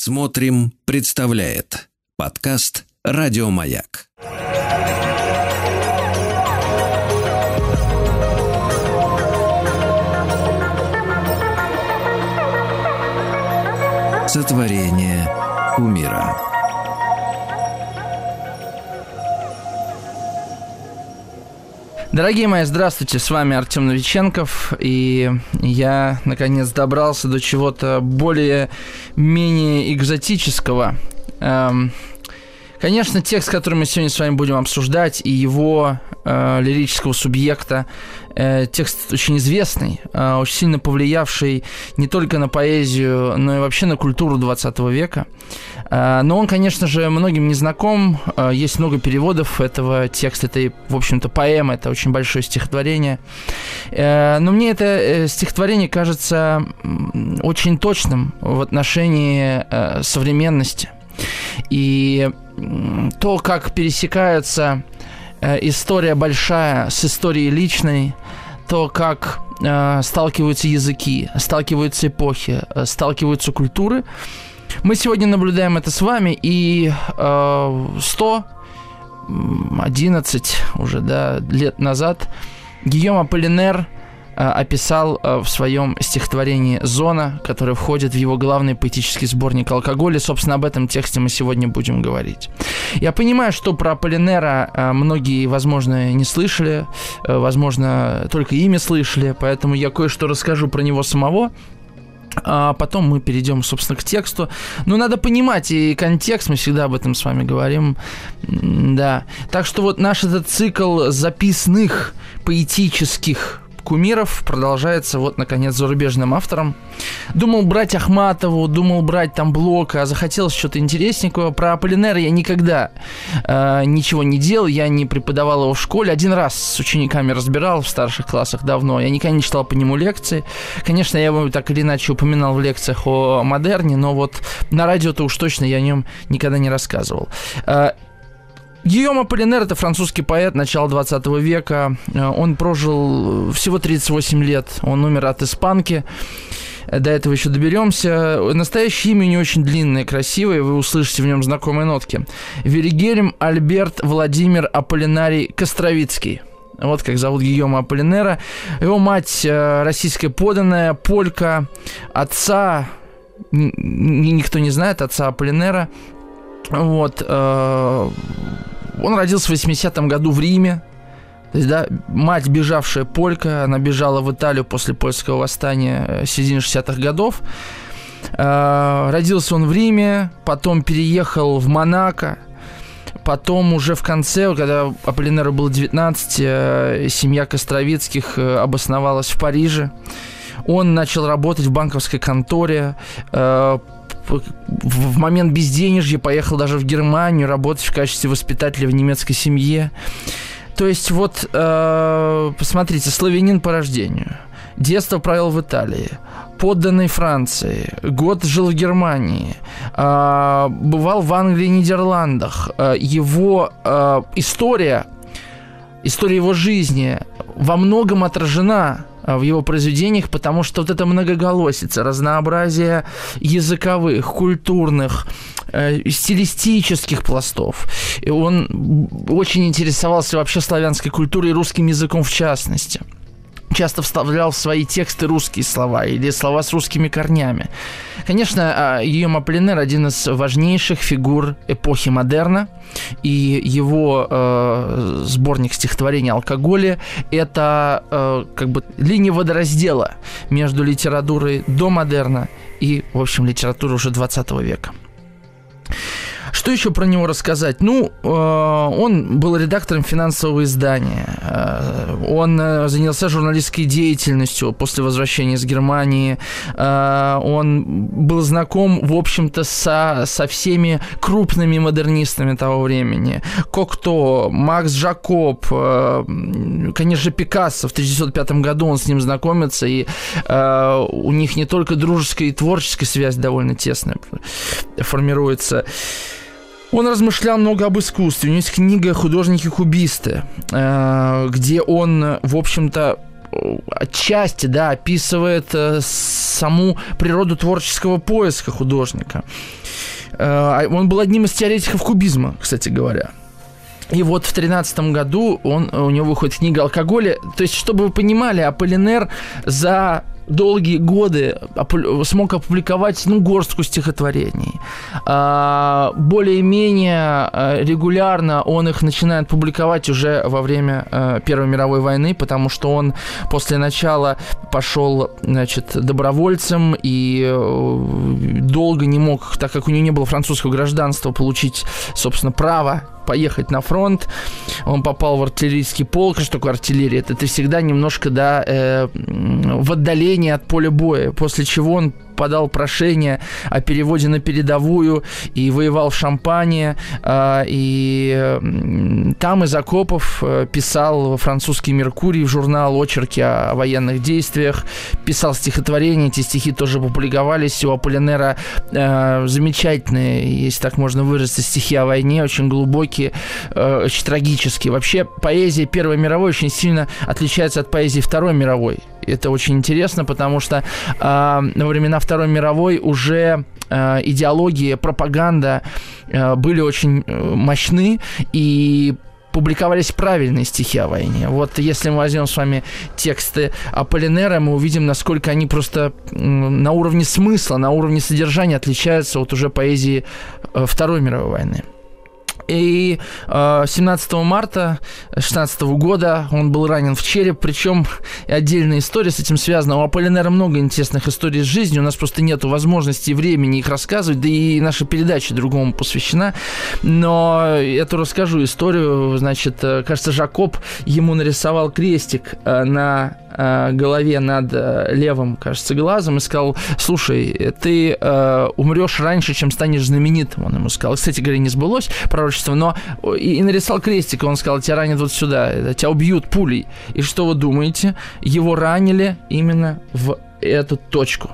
Смотрим, представляет подкаст Радиомаяк. Сотворение умира. Дорогие мои, здравствуйте, с вами Артем Новиченков, и я, наконец, добрался до чего-то более-менее экзотического. Эм, конечно, текст, который мы сегодня с вами будем обсуждать, и его э, лирического субъекта, э, текст очень известный, э, очень сильно повлиявший не только на поэзию, но и вообще на культуру 20 века. Э, но он, конечно же, многим не знаком. Э, есть много переводов этого текста. Это, в общем-то, поэма, это очень большое стихотворение. Э, но мне это э, стихотворение кажется очень точным в отношении э, современности. И то, как пересекаются э, история большая с историей личной, то, как э, сталкиваются языки, сталкиваются эпохи, э, сталкиваются культуры. Мы сегодня наблюдаем это с вами, и э, 111 уже да, лет назад Гийом Аполлинер – описал э, в своем стихотворении «Зона», которое входит в его главный поэтический сборник «Алкоголь», и, собственно, об этом тексте мы сегодня будем говорить. Я понимаю, что про Аполлинера э, многие, возможно, не слышали, возможно, только имя слышали, поэтому я кое-что расскажу про него самого, а потом мы перейдем, собственно, к тексту. Но надо понимать и контекст, мы всегда об этом с вами говорим. Да. Так что вот наш этот цикл записных поэтических кумиров продолжается вот, наконец, зарубежным автором. Думал брать Ахматову, думал брать там Блока, а захотелось что-то интересненького. Про Аполлинера я никогда э, ничего не делал, я не преподавал его в школе. Один раз с учениками разбирал в старших классах давно. Я никогда не читал по нему лекции. Конечно, я его так или иначе упоминал в лекциях о модерне, но вот на радио-то уж точно я о нем никогда не рассказывал. Э, Гийом Аполлинер – это французский поэт начала 20 века. Э, он прожил всего 38 лет. Он умер от испанки. До этого еще доберемся. Настоящее имя не очень длинное, красивое. Вы услышите в нем знакомые нотки. Веригельм Альберт Владимир Аполлинарий Костровицкий. Вот как зовут Гийома Аполлинера. Его мать э, российская поданная, полька. Отца никто не знает, отца Аполлинера. Вот. Э, он родился в 80-м году в Риме. То есть, да, мать, бежавшая полька, она бежала в Италию после польского восстания э, середины 60-х годов. Э, родился он в Риме, потом переехал в Монако, Потом уже в конце, когда Аполлинеру было 19, э, семья Костровицких обосновалась в Париже. Он начал работать в банковской конторе, в момент безденежья поехал даже в Германию работать в качестве воспитателя в немецкой семье. То есть вот, э, посмотрите, славянин по рождению. Детство провел в Италии, подданный Франции, год жил в Германии, э, бывал в Англии и Нидерландах. Э, его история, история его жизни во многом отражена в его произведениях, потому что вот эта многоголосица, разнообразие языковых, культурных, э, стилистических пластов. И он очень интересовался вообще славянской культурой и русским языком в частности часто вставлял в свои тексты русские слова или слова с русскими корнями. Конечно, Гийом Аполлинер один из важнейших фигур эпохи модерна, и его э, сборник стихотворений «Алкоголе» — это э, как бы линия водораздела между литературой до модерна и, в общем, литературой уже 20 века. Что еще про него рассказать? Ну, э, он был редактором финансового издания. Э, он э, занялся журналистской деятельностью после возвращения из Германии. Он был знаком, в общем-то, со, со всеми крупными модернистами того времени. Кокто, Макс Жакоб, конечно, Пикассо. В 1905 году он с ним знакомится, и у них не только дружеская и творческая связь довольно тесная формируется. Он размышлял много об искусстве. У него есть книга «Художники-кубисты», э, где он, в общем-то, отчасти, да, описывает э, саму природу творческого поиска художника. Э, он был одним из теоретиков кубизма, кстати говоря. И вот в тринадцатом году он, у него выходит книга «Алкоголя». То есть, чтобы вы понимали, Аполлинер за долгие годы смог опубликовать ну, горстку стихотворений. А, более-менее а, регулярно он их начинает публиковать уже во время а, Первой мировой войны, потому что он после начала пошел значит, добровольцем и э, долго не мог, так как у него не было французского гражданства, получить, собственно, право поехать на фронт. Он попал в артиллерийский полк. Что такое артиллерия? Это ты всегда немножко, да, э, в отдалении от поля боя. После чего он подал прошение о переводе на передовую и воевал в Шампане. А, и там из окопов э, писал французский «Меркурий» в журнал «Очерки о военных действиях», писал стихотворения, эти стихи тоже публиковались. У Аполлинера э, замечательные, если так можно выразиться, стихи о войне, очень глубокие, э, очень трагические. Вообще поэзия Первой мировой очень сильно отличается от поэзии Второй мировой. Это очень интересно, потому что э, во времена Второй мировой уже э, идеология, пропаганда э, были очень э, мощны, и публиковались правильные стихи о войне. Вот если мы возьмем с вами тексты Аполлинера, мы увидим, насколько они просто на уровне смысла, на уровне содержания отличаются от уже поэзии э, Второй мировой войны. И э, 17 марта 16 года он был ранен в череп, причем отдельная история с этим связана. У Аполлинера много интересных историй из жизни, у нас просто нет возможности и времени их рассказывать, да и наша передача другому посвящена. Но я то расскажу историю. Значит, э, кажется, Жакоб ему нарисовал крестик э, на э, голове над левым, кажется, глазом и сказал, слушай, ты э, умрешь раньше, чем станешь знаменитым, он ему сказал. Кстати говоря, не сбылось пророчество, но и, и нарисовал крестик, он сказал, тебя ранят вот сюда, тебя убьют пулей. И что вы думаете? Его ранили именно в эту точку.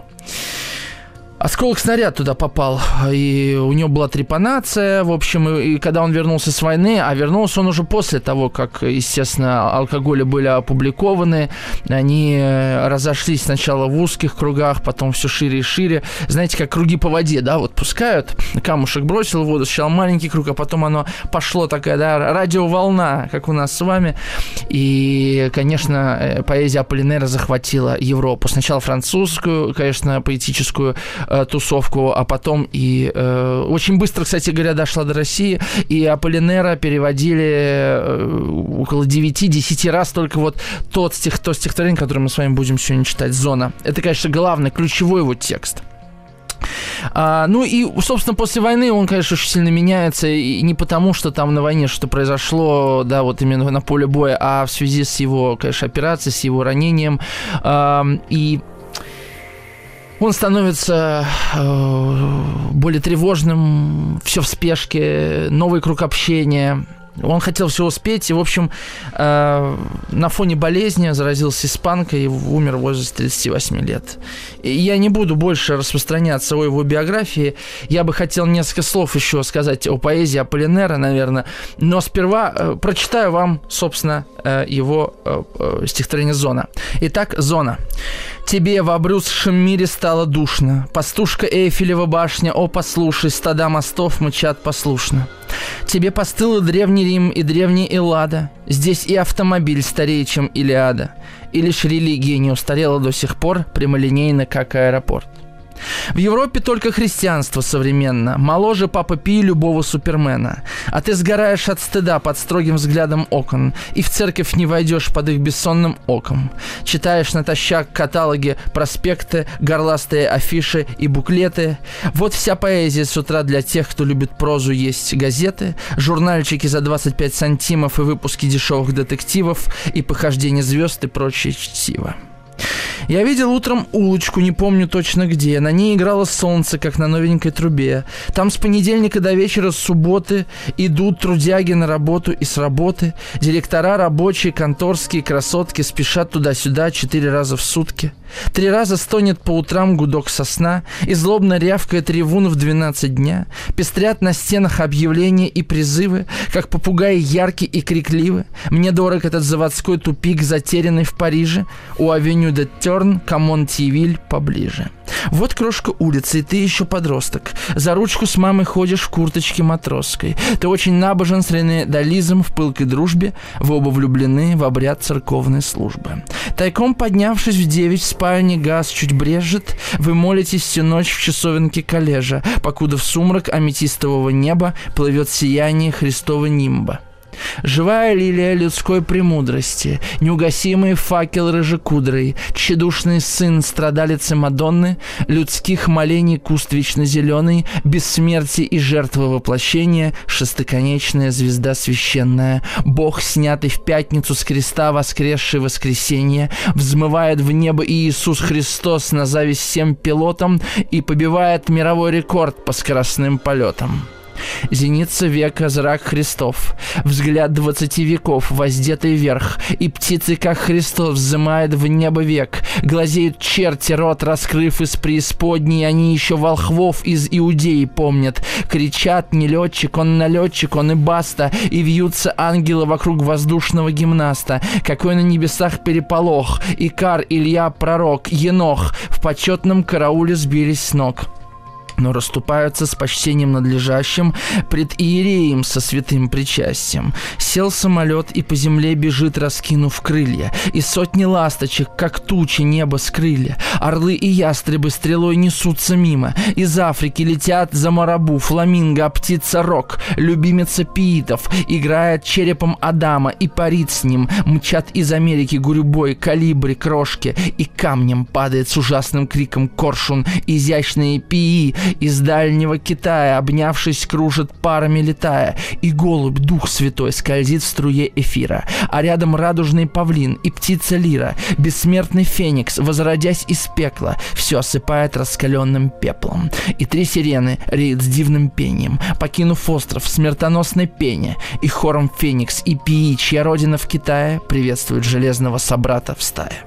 Осколок снаряд туда попал, и у него была трепанация, в общем, и, и когда он вернулся с войны, а вернулся он уже после того, как, естественно, алкоголи были опубликованы, они э, разошлись сначала в узких кругах, потом все шире и шире. Знаете, как круги по воде, да, вот пускают, камушек бросил в воду, сначала маленький круг, а потом оно пошло такая, да, радиоволна, как у нас с вами. И, конечно, э, поэзия Аполлинера захватила Европу. Сначала французскую, конечно, поэтическую э, тусовку, а потом и э, очень быстро, кстати говоря, дошла до России, и Аполлинера переводили э, около 9-10 раз только вот тот стих, то стихотворение, которое мы с вами будем сегодня читать, «Зона». Это, конечно, главный, ключевой его текст. А, ну и, собственно, после войны он, конечно, очень сильно меняется, и не потому, что там на войне что-то произошло, да, вот именно на поле боя, а в связи с его, конечно, операцией, с его ранением. А, и он становится э, более тревожным, все в спешке, новый круг общения. Он хотел все успеть, и, в общем, э, на фоне болезни заразился испанкой и умер в возрасте 38 лет. И я не буду больше распространяться о его биографии. Я бы хотел несколько слов еще сказать о поэзии Аполлинера, наверное. Но сперва э, прочитаю вам, собственно, э, его э, э, стихотворение «Зона». Итак, «Зона». Тебе в обрюзшем мире стало душно. Пастушка Эйфелева башня, о, послушай, стада мостов мычат послушно. Тебе постыл и Рим, и древний Эллада. Здесь и автомобиль старее, чем Илиада. И лишь религия не устарела до сих пор прямолинейно, как аэропорт. В Европе только христианство современно, моложе Папа Пи любого супермена. А ты сгораешь от стыда под строгим взглядом окон, и в церковь не войдешь под их бессонным оком. Читаешь натощак каталоги, проспекты, горластые афиши и буклеты. Вот вся поэзия с утра для тех, кто любит прозу, есть газеты, журнальчики за 25 сантимов и выпуски дешевых детективов, и похождение звезд и прочее чтиво. Я видел утром улочку, не помню точно где. На ней играло солнце, как на новенькой трубе. Там с понедельника до вечера с субботы идут трудяги на работу и с работы. Директора рабочие, конторские, красотки спешат туда-сюда четыре раза в сутки. Три раза стонет по утрам гудок сосна и злобно рявкает ревун в 12 дня. Пестрят на стенах объявления и призывы, как попугаи яркие и крикливы. Мне дорог этот заводской тупик, затерянный в Париже. У авеню де Терн, к Омон-Тьевиль поближе. Вот крошка улицы, и ты еще подросток. За ручку с мамой ходишь в курточке матросской. Ты очень набожен с Рене Дализом в пылкой дружбе. Вы оба влюблены в обряд церковной службы. Тайком поднявшись в девять в спальне, газ чуть брезжит. Вы молитесь всю ночь в часовенке коллежа, покуда в сумрак аметистового неба плывет сияние Христова нимба. Живая лилия людской премудрости, неугасимый факел рыжекудрый, тщедушный сын страдалицы Мадонны, людских молений куст вечно зеленый, бессмертие и жертва воплощения, шестиконечная звезда священная, Бог, снятый в пятницу с креста, воскресший воскресенье, взмывает в небо Иисус Христос на зависть всем пилотам и побивает мировой рекорд по скоростным полетам. Зеница века зрак Христов, взгляд двадцати веков, воздетый вверх, и птицы, как Христос, взымает в небо век, глазеют черти, рот раскрыв из преисподней, они еще волхвов из Иудеи помнят, кричат, не летчик, он налетчик, он и баста, и вьются ангелы вокруг воздушного гимнаста, какой на небесах переполох, Икар, Илья, пророк, Енох, в почетном карауле сбились с ног но расступаются с почтением надлежащим пред иереем со святым причастием. Сел самолет и по земле бежит, раскинув крылья, и сотни ласточек, как тучи неба скрыли. Орлы и ястребы стрелой несутся мимо, из Африки летят за марабу, фламинго, а птица рок, любимица пиитов, играет черепом Адама и парит с ним, мчат из Америки гурюбой, калибри, крошки, и камнем падает с ужасным криком коршун, изящные пии, из дальнего Китая, обнявшись, кружит парами летая, и голубь, дух святой, скользит в струе эфира, а рядом радужный павлин и птица лира, бессмертный феникс, возродясь из пекла, все осыпает раскаленным пеплом. И три сирены реют с дивным пением, покинув остров в смертоносной пене, и хором феникс и пии, чья родина в Китае, приветствует железного собрата в стае.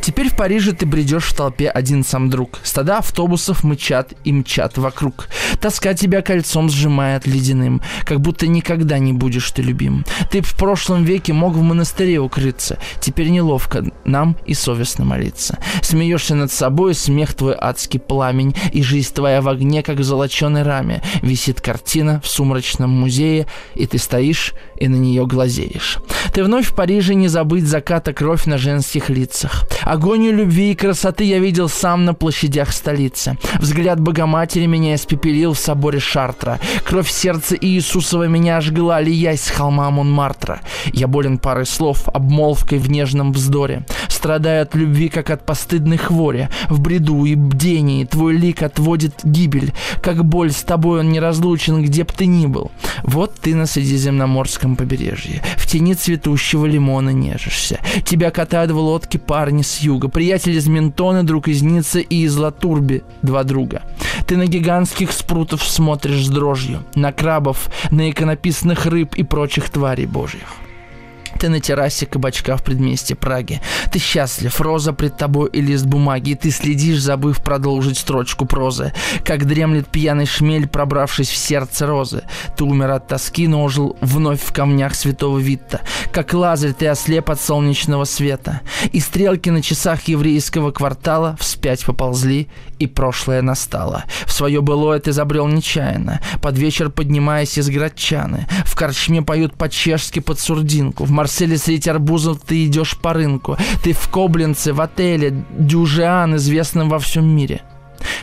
Теперь в Париже ты бредешь в толпе один сам друг. Стада автобусов мычат и мчат вокруг. Тоска тебя кольцом сжимает ледяным, как будто никогда не будешь ты любим. Ты в прошлом веке мог в монастыре укрыться. Теперь неловко нам и совестно молиться. Смеешься над собой, смех твой адский пламень, и жизнь твоя в огне, как в золоченой раме. Висит картина в сумрачном музее, и ты стоишь и на нее глазеешь. Ты вновь в Париже не забыть заката кровь на женских лицах. Агонию любви и красоты я видел сам на площадях столицы. Взгляд Богоматери меня испепелил в соборе Шартра. Кровь сердца Иисусова меня жгла, лиясь с холма Монмартра. Я болен парой слов, обмолвкой в нежном вздоре. Страдаю от любви, как от постыдной хвори. В бреду и бдении твой лик отводит гибель. Как боль с тобой он неразлучен, где б ты ни был. Вот ты на Средиземноморском побережье. В тени цветущего лимона нежишься. Тебя катают в лодке парни с юга, приятель из Ментона, друг из Ниццы и из Латурби, два друга. Ты на гигантских спрутов смотришь с дрожью, на крабов, на иконописных рыб и прочих тварей божьих. Ты на террасе кабачка в предместе Праги. Ты счастлив, роза пред тобой и лист бумаги, ты следишь, забыв продолжить строчку прозы. Как дремлет пьяный шмель, пробравшись в сердце розы. Ты умер от тоски, но ожил вновь в камнях святого Витта. Как лазарь ты ослеп от солнечного света. И стрелки на часах еврейского квартала вспять поползли, и прошлое настало. В свое былое ты забрел нечаянно, под вечер поднимаясь из градчаны. В корчме поют по-чешски под сурдинку, в Марселе среди арбузов ты идешь по рынку. Ты в Коблинце, в отеле Дюжиан, известном во всем мире.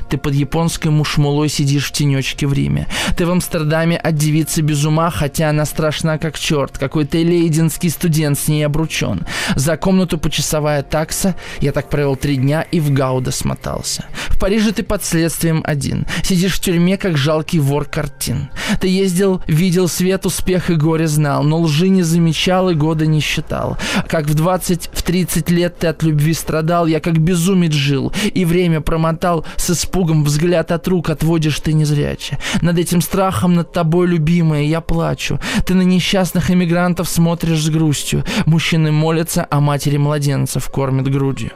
Ты под японской мушмулой сидишь в тенечке в Риме. Ты в Амстердаме от девицы без ума, хотя она страшна как черт. Какой-то лейденский студент с ней обручен. За комнату почасовая такса. Я так провел три дня и в Гауда смотался. В Париже ты под следствием один. Сидишь в тюрьме, как жалкий вор картин. Ты ездил, видел свет, успех и горе знал, но лжи не замечал и года не считал. Как в 20, в 30 лет ты от любви страдал, я как безумец жил, и время промотал с испугом взгляд от рук отводишь ты незряче. Над этим страхом, над тобой, любимая, я плачу. Ты на несчастных эмигрантов смотришь с грустью. Мужчины молятся, а матери младенцев кормят грудью.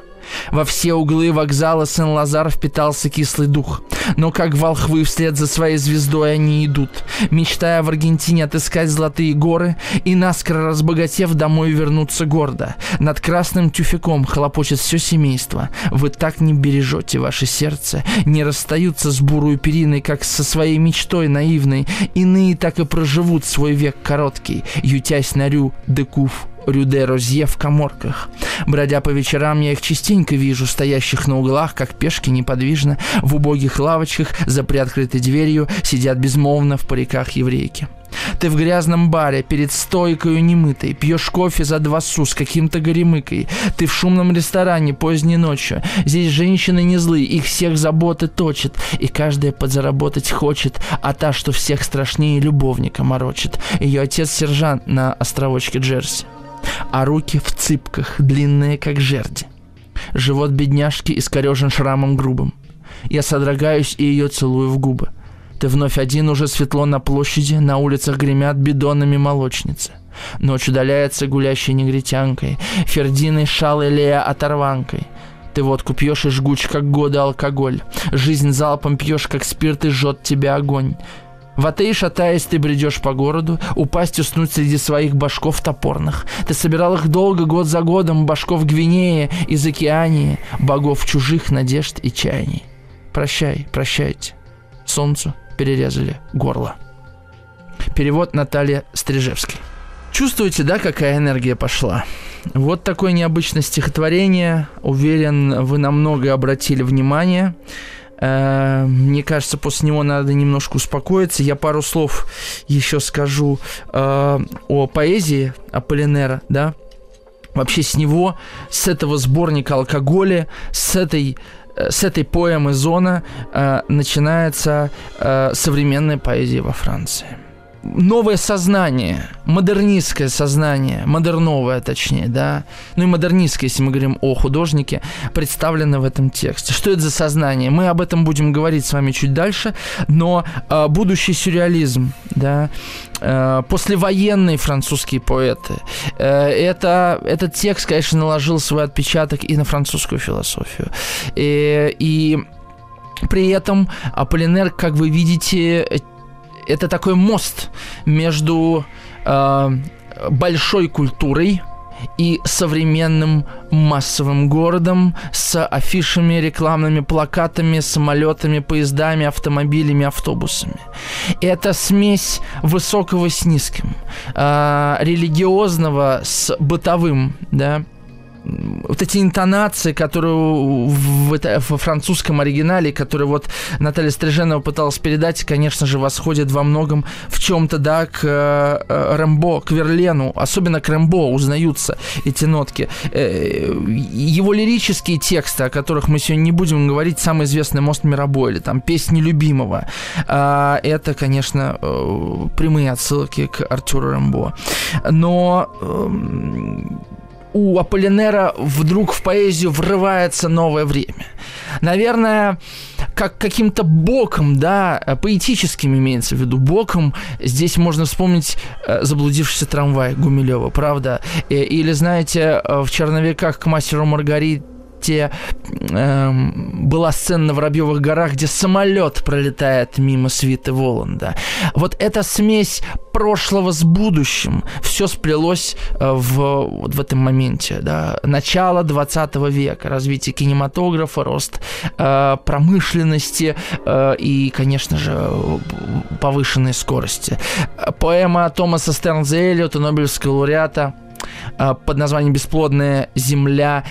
Во все углы вокзала Сен-Лазар впитался кислый дух. Но как волхвы вслед за своей звездой они идут, мечтая в Аргентине отыскать золотые горы и наскоро разбогатев домой вернуться гордо. Над красным тюфяком хлопочет все семейство. Вы так не бережете ваше сердце, не расстаются с бурую периной, как со своей мечтой наивной. Иные так и проживут свой век короткий, ютясь на рю декуф Рюде Розье в коморках. Бродя по вечерам, я их частенько вижу, стоящих на углах, как пешки неподвижно, в убогих лавочках, за приоткрытой дверью, сидят безмолвно в париках еврейки. Ты в грязном баре перед стойкой немытой, пьешь кофе за два су с каким-то горемыкой. Ты в шумном ресторане поздней ночью. Здесь женщины не злые, их всех заботы точат, и каждая подзаработать хочет, а та, что всех страшнее любовника морочит. Ее отец сержант на островочке Джерси а руки в цыпках, длинные как жерди. Живот бедняжки искорежен шрамом грубым. Я содрогаюсь и ее целую в губы. Ты вновь один, уже светло на площади, на улицах гремят бидонами молочницы. Ночь удаляется гулящей негритянкой, Фердиной, шалой Лея оторванкой. Ты водку пьешь и жгуч, как годы алкоголь. Жизнь залпом пьешь, как спирт, и жжет тебя огонь. В Атеи, шатаясь, ты бредешь по городу, упасть уснуть среди своих башков топорных. Ты собирал их долго, год за годом, башков Гвинеи, из Океании, богов чужих надежд и чаяний. Прощай, прощайте. Солнцу перерезали горло. Перевод Наталья Стрижевский. Чувствуете, да, какая энергия пошла? Вот такое необычное стихотворение. Уверен, вы на многое обратили внимание. Э, мне кажется, после него надо немножко успокоиться. Я пару слов еще скажу э, о поэзии Аполлинера, да. Вообще с него, с этого сборника алкоголя, с этой э, с этой поэмы «Зона» э, начинается э, современная поэзия во Франции новое сознание, модернистское сознание, модерновое точнее, да, ну и модернистское, если мы говорим о художнике, представлено в этом тексте. Что это за сознание? Мы об этом будем говорить с вами чуть дальше, но э, будущий сюрреализм, да, э, послевоенные французские поэты, э, это, этот текст, конечно, наложил свой отпечаток и на французскую философию. И, и при этом Аполлинер, как вы видите, это такой мост между э, большой культурой и современным массовым городом с афишами, рекламными плакатами, самолетами, поездами, автомобилями, автобусами. Это смесь высокого с низким, э, религиозного с бытовым, да, вот эти интонации, которые в, это, в французском оригинале, которые вот Наталья Стриженова пыталась передать, конечно же, восходят во многом в чем-то, да, к э, Рэмбо, к Верлену, особенно к Рэмбо узнаются эти нотки. Э, его лирические тексты, о которых мы сегодня не будем говорить, самый известный «Мост Миробой» или там «Песни любимого», э, это, конечно, э, прямые отсылки к Артуру Рэмбо. Но э, у Аполлинера вдруг в поэзию врывается новое время. Наверное, как каким-то боком, да, поэтическим имеется в виду, боком здесь можно вспомнить э, «Заблудившийся трамвай» Гумилева, правда? Или, знаете, э, в «Черновиках к мастеру Маргарите» те э, была сцена на Воробьевых горах, где самолет пролетает мимо свиты Воланда. Вот эта смесь прошлого с будущим, все сплелось э, в, вот в этом моменте. Да? Начало 20 века, развитие кинематографа, рост э, промышленности э, и, конечно же, повышенной скорости. Поэма Томаса Стернза Эллиота, Нобелевского лауреата, э, под названием «Бесплодная земля»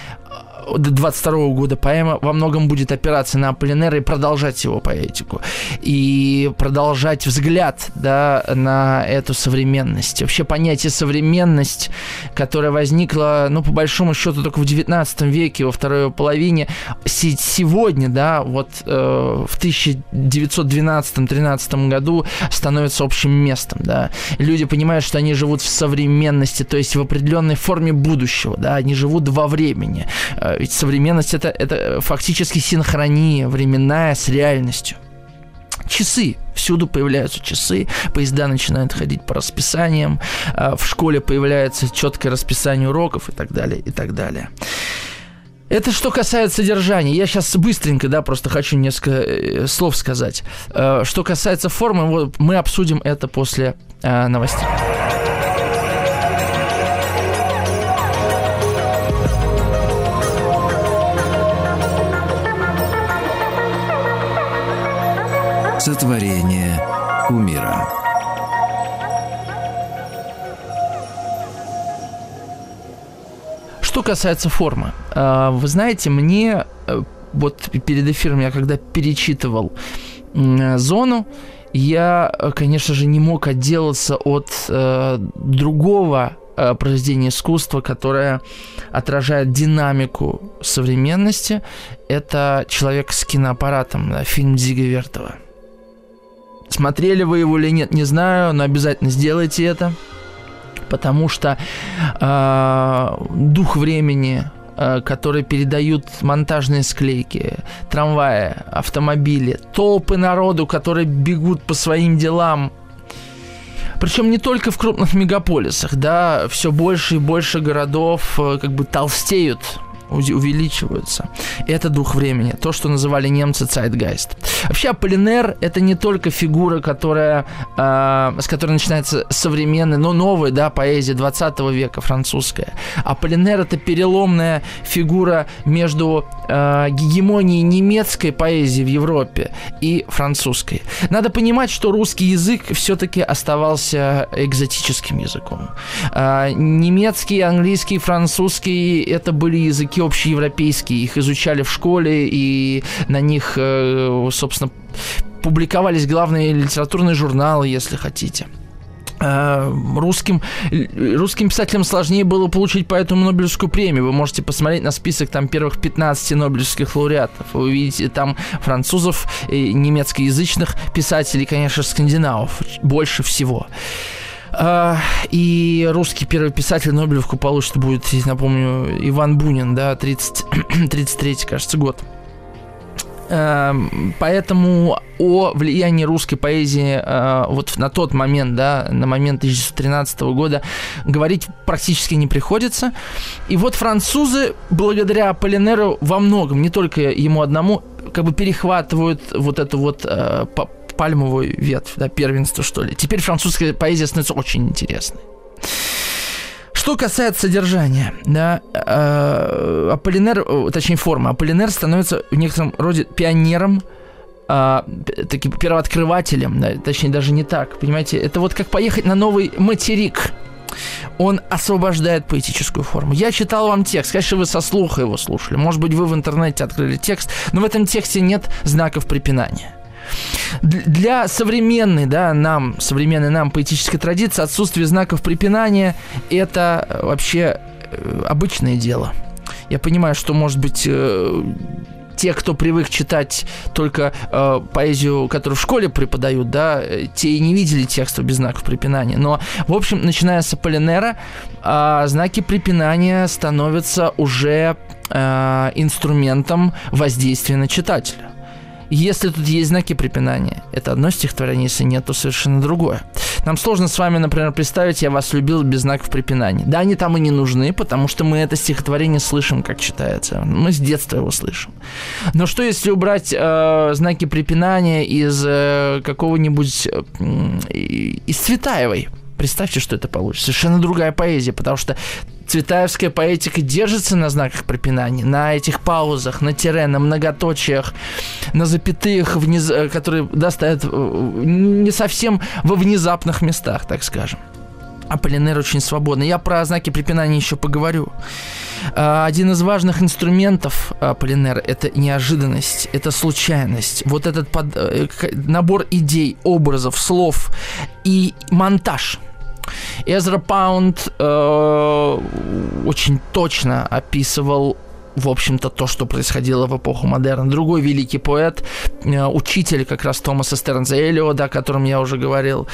22 года поэма во многом будет опираться на Аполлинера и продолжать его поэтику. И продолжать взгляд да, на эту современность. Вообще понятие современность, которое возникло, ну, по большому счету, только в 19 веке, во второй половине, сегодня, да, вот э, в 1912-13 году становится общим местом, да. Люди понимают, что они живут в современности, то есть в определенной форме будущего, да, они живут во времени. Ведь современность это, это фактически синхрония временная с реальностью. Часы. Всюду появляются часы, поезда начинают ходить по расписаниям, э, в школе появляется четкое расписание уроков и так далее, и так далее. Это что касается содержания. Я сейчас быстренько, да, просто хочу несколько э, слов сказать. Что касается формы, мы обсудим это после новостей. Сотворение умира. Что касается формы, а, вы знаете, мне э, вот перед эфиром я когда перечитывал зону, я, конечно же, не мог отделаться от э, другого э, произведения искусства, которое отражает динамику современности. Это «Человек с киноаппаратом», да, фильм Дзига Вертова. Смотрели вы его или нет, не знаю, но обязательно сделайте это, потому что э, дух времени, э, который передают монтажные склейки, трамваи, автомобили, толпы народу, которые бегут по своим делам, причем не только в крупных мегаполисах, да, все больше и больше городов э, как бы толстеют увеличиваются. Это дух времени, то, что называли немцы Zeitgeist. Вообще Аполлинер – это не только фигура, которая, э, с которой начинается современная, но новая да, поэзия 20 века, французская. Аполлинер – это переломная фигура между э, гегемонией немецкой поэзии в Европе и французской. Надо понимать, что русский язык все-таки оставался экзотическим языком. Э, немецкий, английский, французский – это были языки языки общеевропейские, их изучали в школе, и на них, э, собственно, публиковались главные литературные журналы, если хотите э, русским, русским писателям сложнее было получить поэтому Нобелевскую премию. Вы можете посмотреть на список там первых 15 Нобелевских лауреатов. Вы увидите там французов, немецкоязычных писателей, конечно, скандинавов больше всего. А, и русский первый писатель Нобелевку получит будет, напомню, Иван Бунин, да, 30, 33 кажется, год. А, поэтому о влиянии русской поэзии э, вот на тот момент, да, на момент 1913 года говорить практически не приходится. И вот французы, благодаря Полинеру во многом, не только ему одному, как бы перехватывают вот эту вот э, пальмовую ветвь, да, первенство, что ли. Теперь французская поэзия становится очень интересной. Что касается содержания, да, э, Аполлинер, точнее формы, Аполлинер становится в некотором роде пионером, э, таким первооткрывателем, да, точнее даже не так, понимаете, это вот как поехать на новый материк, он освобождает поэтическую форму. Я читал вам текст, конечно, вы со слуха его слушали, может быть, вы в интернете открыли текст, но в этом тексте нет знаков препинания. Для современной, да, нам, современной нам поэтической традиции отсутствие знаков препинания – это э, вообще э, обычное дело. Я понимаю, что, может быть, э, те, кто привык читать только э, поэзию, которую в школе преподают, да, те и не видели текстов без знаков препинания. Но, в общем, начиная с Аполлинера, э, знаки препинания становятся уже э, инструментом воздействия на читателя. Если тут есть знаки препинания, это одно стихотворение, если нет, то совершенно другое. Нам сложно с вами, например, представить «Я вас любил» без знаков препинания. Да, они там и не нужны, потому что мы это стихотворение слышим, как читается. Мы с детства его слышим. Но что если убрать э, знаки препинания из э, какого-нибудь... Э, из Цветаевой? Представьте, что это получится. Совершенно другая поэзия, потому что цветаевская поэтика держится на знаках препинания, на этих паузах, на тире, на многоточиях, на запятых, вниз... которые да, стоят э, не совсем во внезапных местах, так скажем. Аполлинер очень свободный. Я про знаки препинания еще поговорю. А, один из важных инструментов Аполлинера – это неожиданность, это случайность. Вот этот под, э, набор идей, образов, слов и монтаж – Эзра Паунд э, очень точно описывал в общем-то, то, что происходило в эпоху модерна. Другой великий поэт, э, учитель как раз Томаса Стернза Элиода, о котором я уже говорил.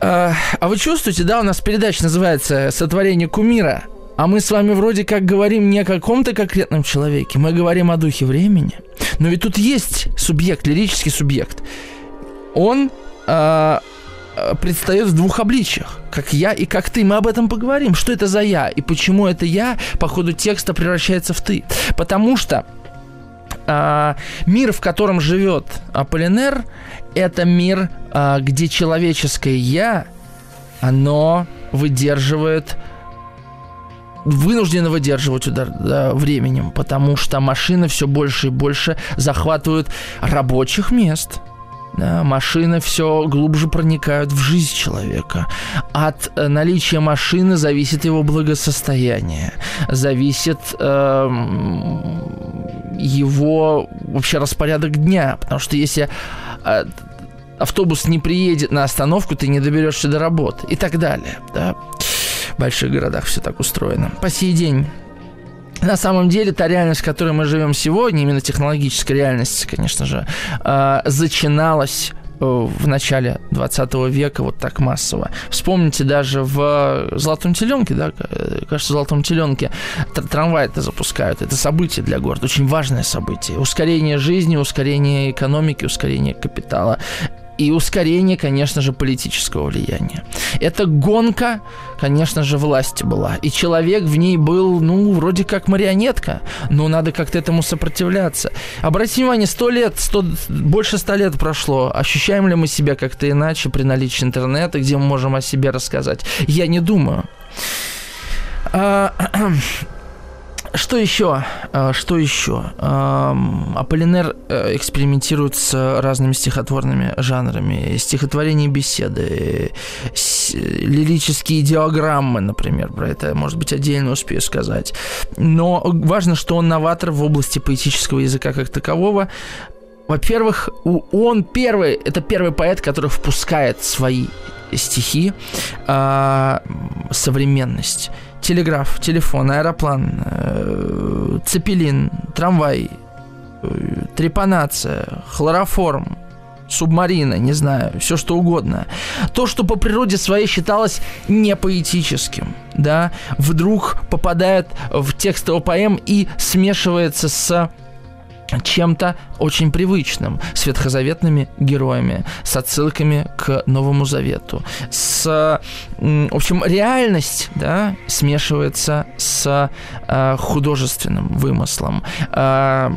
Э, а вы чувствуете, да, у нас передача называется «Сотворение кумира», а мы с вами вроде как говорим не о каком-то конкретном человеке, мы говорим о духе времени. Но ведь тут есть субъект, лирический субъект. Он э, предстает в двух обличиях, как я и как ты. Мы об этом поговорим. Что это за я и почему это я по ходу текста превращается в ты? Потому что э, мир, в котором живет Аполлинер, это мир, э, где человеческое я, оно выдерживает вынуждены выдерживать удар да, временем, потому что машины все больше и больше захватывают рабочих мест, машины все глубже проникают в жизнь человека. От э, наличия машины зависит его благосостояние, зависит э, его вообще распорядок дня. Потому что если э, автобус не приедет на остановку, ты не доберешься до работы и так далее. Да? В больших городах все так устроено. По сей день на самом деле, та реальность, в которой мы живем сегодня, именно технологическая реальность, конечно же, э, зачиналась э, в начале 20 века вот так массово. Вспомните даже в «Золотом теленке», да, кажется, в «Золотом теленке» трамвай это запускают. Это событие для города, очень важное событие. Ускорение жизни, ускорение экономики, ускорение капитала и ускорение, конечно же, политического влияния. Это гонка, конечно же, власти была. И человек в ней был, ну, вроде как марионетка, но надо как-то этому сопротивляться. Обратите внимание, сто лет, 100, больше ста лет прошло. Ощущаем ли мы себя как-то иначе при наличии интернета, где мы можем о себе рассказать? Я не думаю. Что еще? А, что еще? Аполлинер э, экспериментирует с разными стихотворными жанрами. Стихотворение беседы, лирические диаграммы, например. Про это, может быть, отдельно успею сказать. Но важно, что он новатор в области поэтического языка как такового. Во-первых, он первый, это первый поэт, который впускает свои стихи э, современность телеграф, телефон, аэроплан, э, цепелин, трамвай, э, трепанация, хлороформ, субмарина, не знаю, все что угодно. То, что по природе своей считалось непоэтическим, да, вдруг попадает в текст его поэм и смешивается с чем-то очень привычным, с ветхозаветными героями, с отсылками к Новому Завету. С, в общем, реальность да, смешивается с э, художественным вымыслом. Э,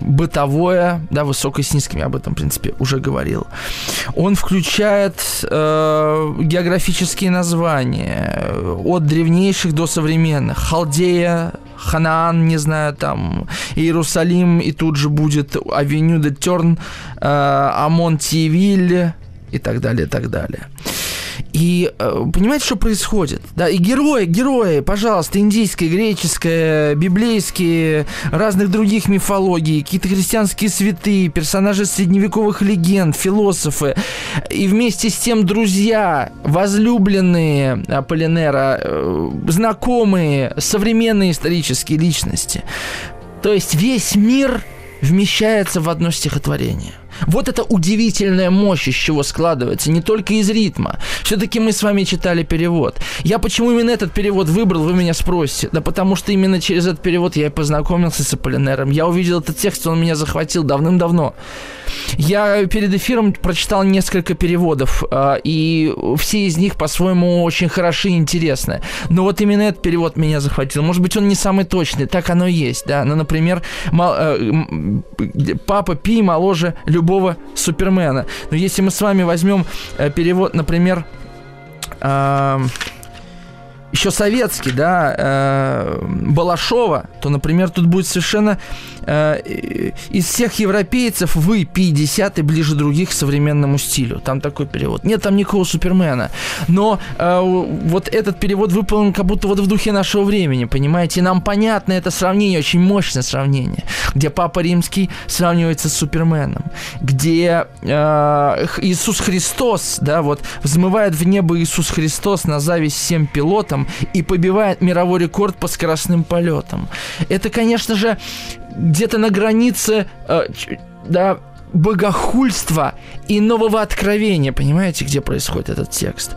бытовое, да, высокое с низким, я об этом, в принципе, уже говорил. Он включает э, географические названия от древнейших до современных. Халдея, Ханаан, не знаю, там, Иерусалим, и тут же будет Авеню де Терн, э, Амон-Тивиль и так далее, и так далее. И э, понимаете, что происходит? Да, и герои, герои, пожалуйста, индийская, греческая, библейские, разных других мифологий, какие-то христианские святые, персонажи средневековых легенд, философы, и вместе с тем друзья, возлюбленные Аполлинера, э, знакомые, современные исторические личности. То есть весь мир вмещается в одно стихотворение. Вот это удивительная мощь, из чего складывается, не только из ритма. Все-таки мы с вами читали перевод. Я почему именно этот перевод выбрал, вы меня спросите. Да потому что именно через этот перевод я и познакомился с Аполлинером. Я увидел этот текст, он меня захватил давным-давно. Я перед эфиром прочитал несколько переводов, а, и все из них по-своему очень хороши и интересны. Но вот именно этот перевод меня захватил. Может быть, он не самый точный, так оно и есть, да. Ну, например, э, папа Пи моложе любого Супермена. Но если мы с вами возьмем э, перевод, например, еще советский, да, э, Балашова, то, например, тут будет совершенно э, из всех европейцев вы 50 и ближе других к современному стилю. Там такой перевод. Нет там никакого Супермена. Но э, вот этот перевод выполнен как будто вот в духе нашего времени, понимаете? Нам понятно это сравнение, очень мощное сравнение, где Папа Римский сравнивается с Суперменом, где э, Иисус Христос, да, вот взмывает в небо Иисус Христос на зависть всем пилотам, и побивает мировой рекорд по скоростным полетам. Это, конечно же, где-то на границе э, да, богохульства и нового откровения, понимаете, где происходит этот текст.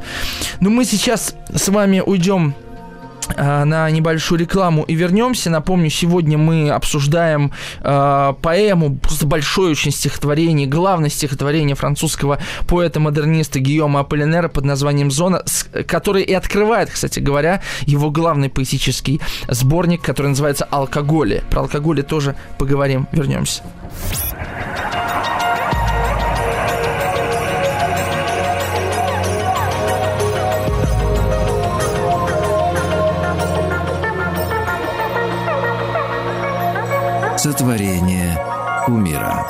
Но мы сейчас с вами уйдем на небольшую рекламу и вернемся. Напомню, сегодня мы обсуждаем э, поэму, просто большое очень стихотворение, главное стихотворение французского поэта-модерниста Гийома Аполлинера под названием «Зона», с, который и открывает, кстати говоря, его главный поэтический сборник, который называется «Алкоголи». Про алкоголи тоже поговорим. Вернемся. Сотворение умира.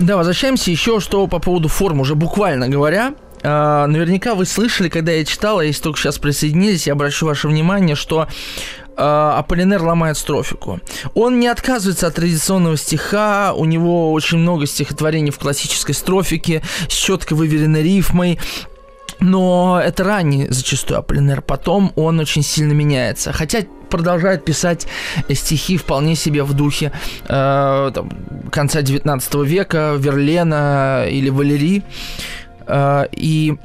Да, возвращаемся еще что по поводу форм, уже буквально говоря. Uh, наверняка вы слышали, когда я читал, если только сейчас присоединились, я обращу ваше внимание, что uh, Аполлинер ломает строфику. Он не отказывается от традиционного стиха, у него очень много стихотворений в классической строфике с четко выверенной рифмой. Но это ранний зачастую Аполлинер. Потом он очень сильно меняется. Хотя продолжает писать стихи вполне себе в духе э, там, конца 19 века, Верлена или Валерии. Э, и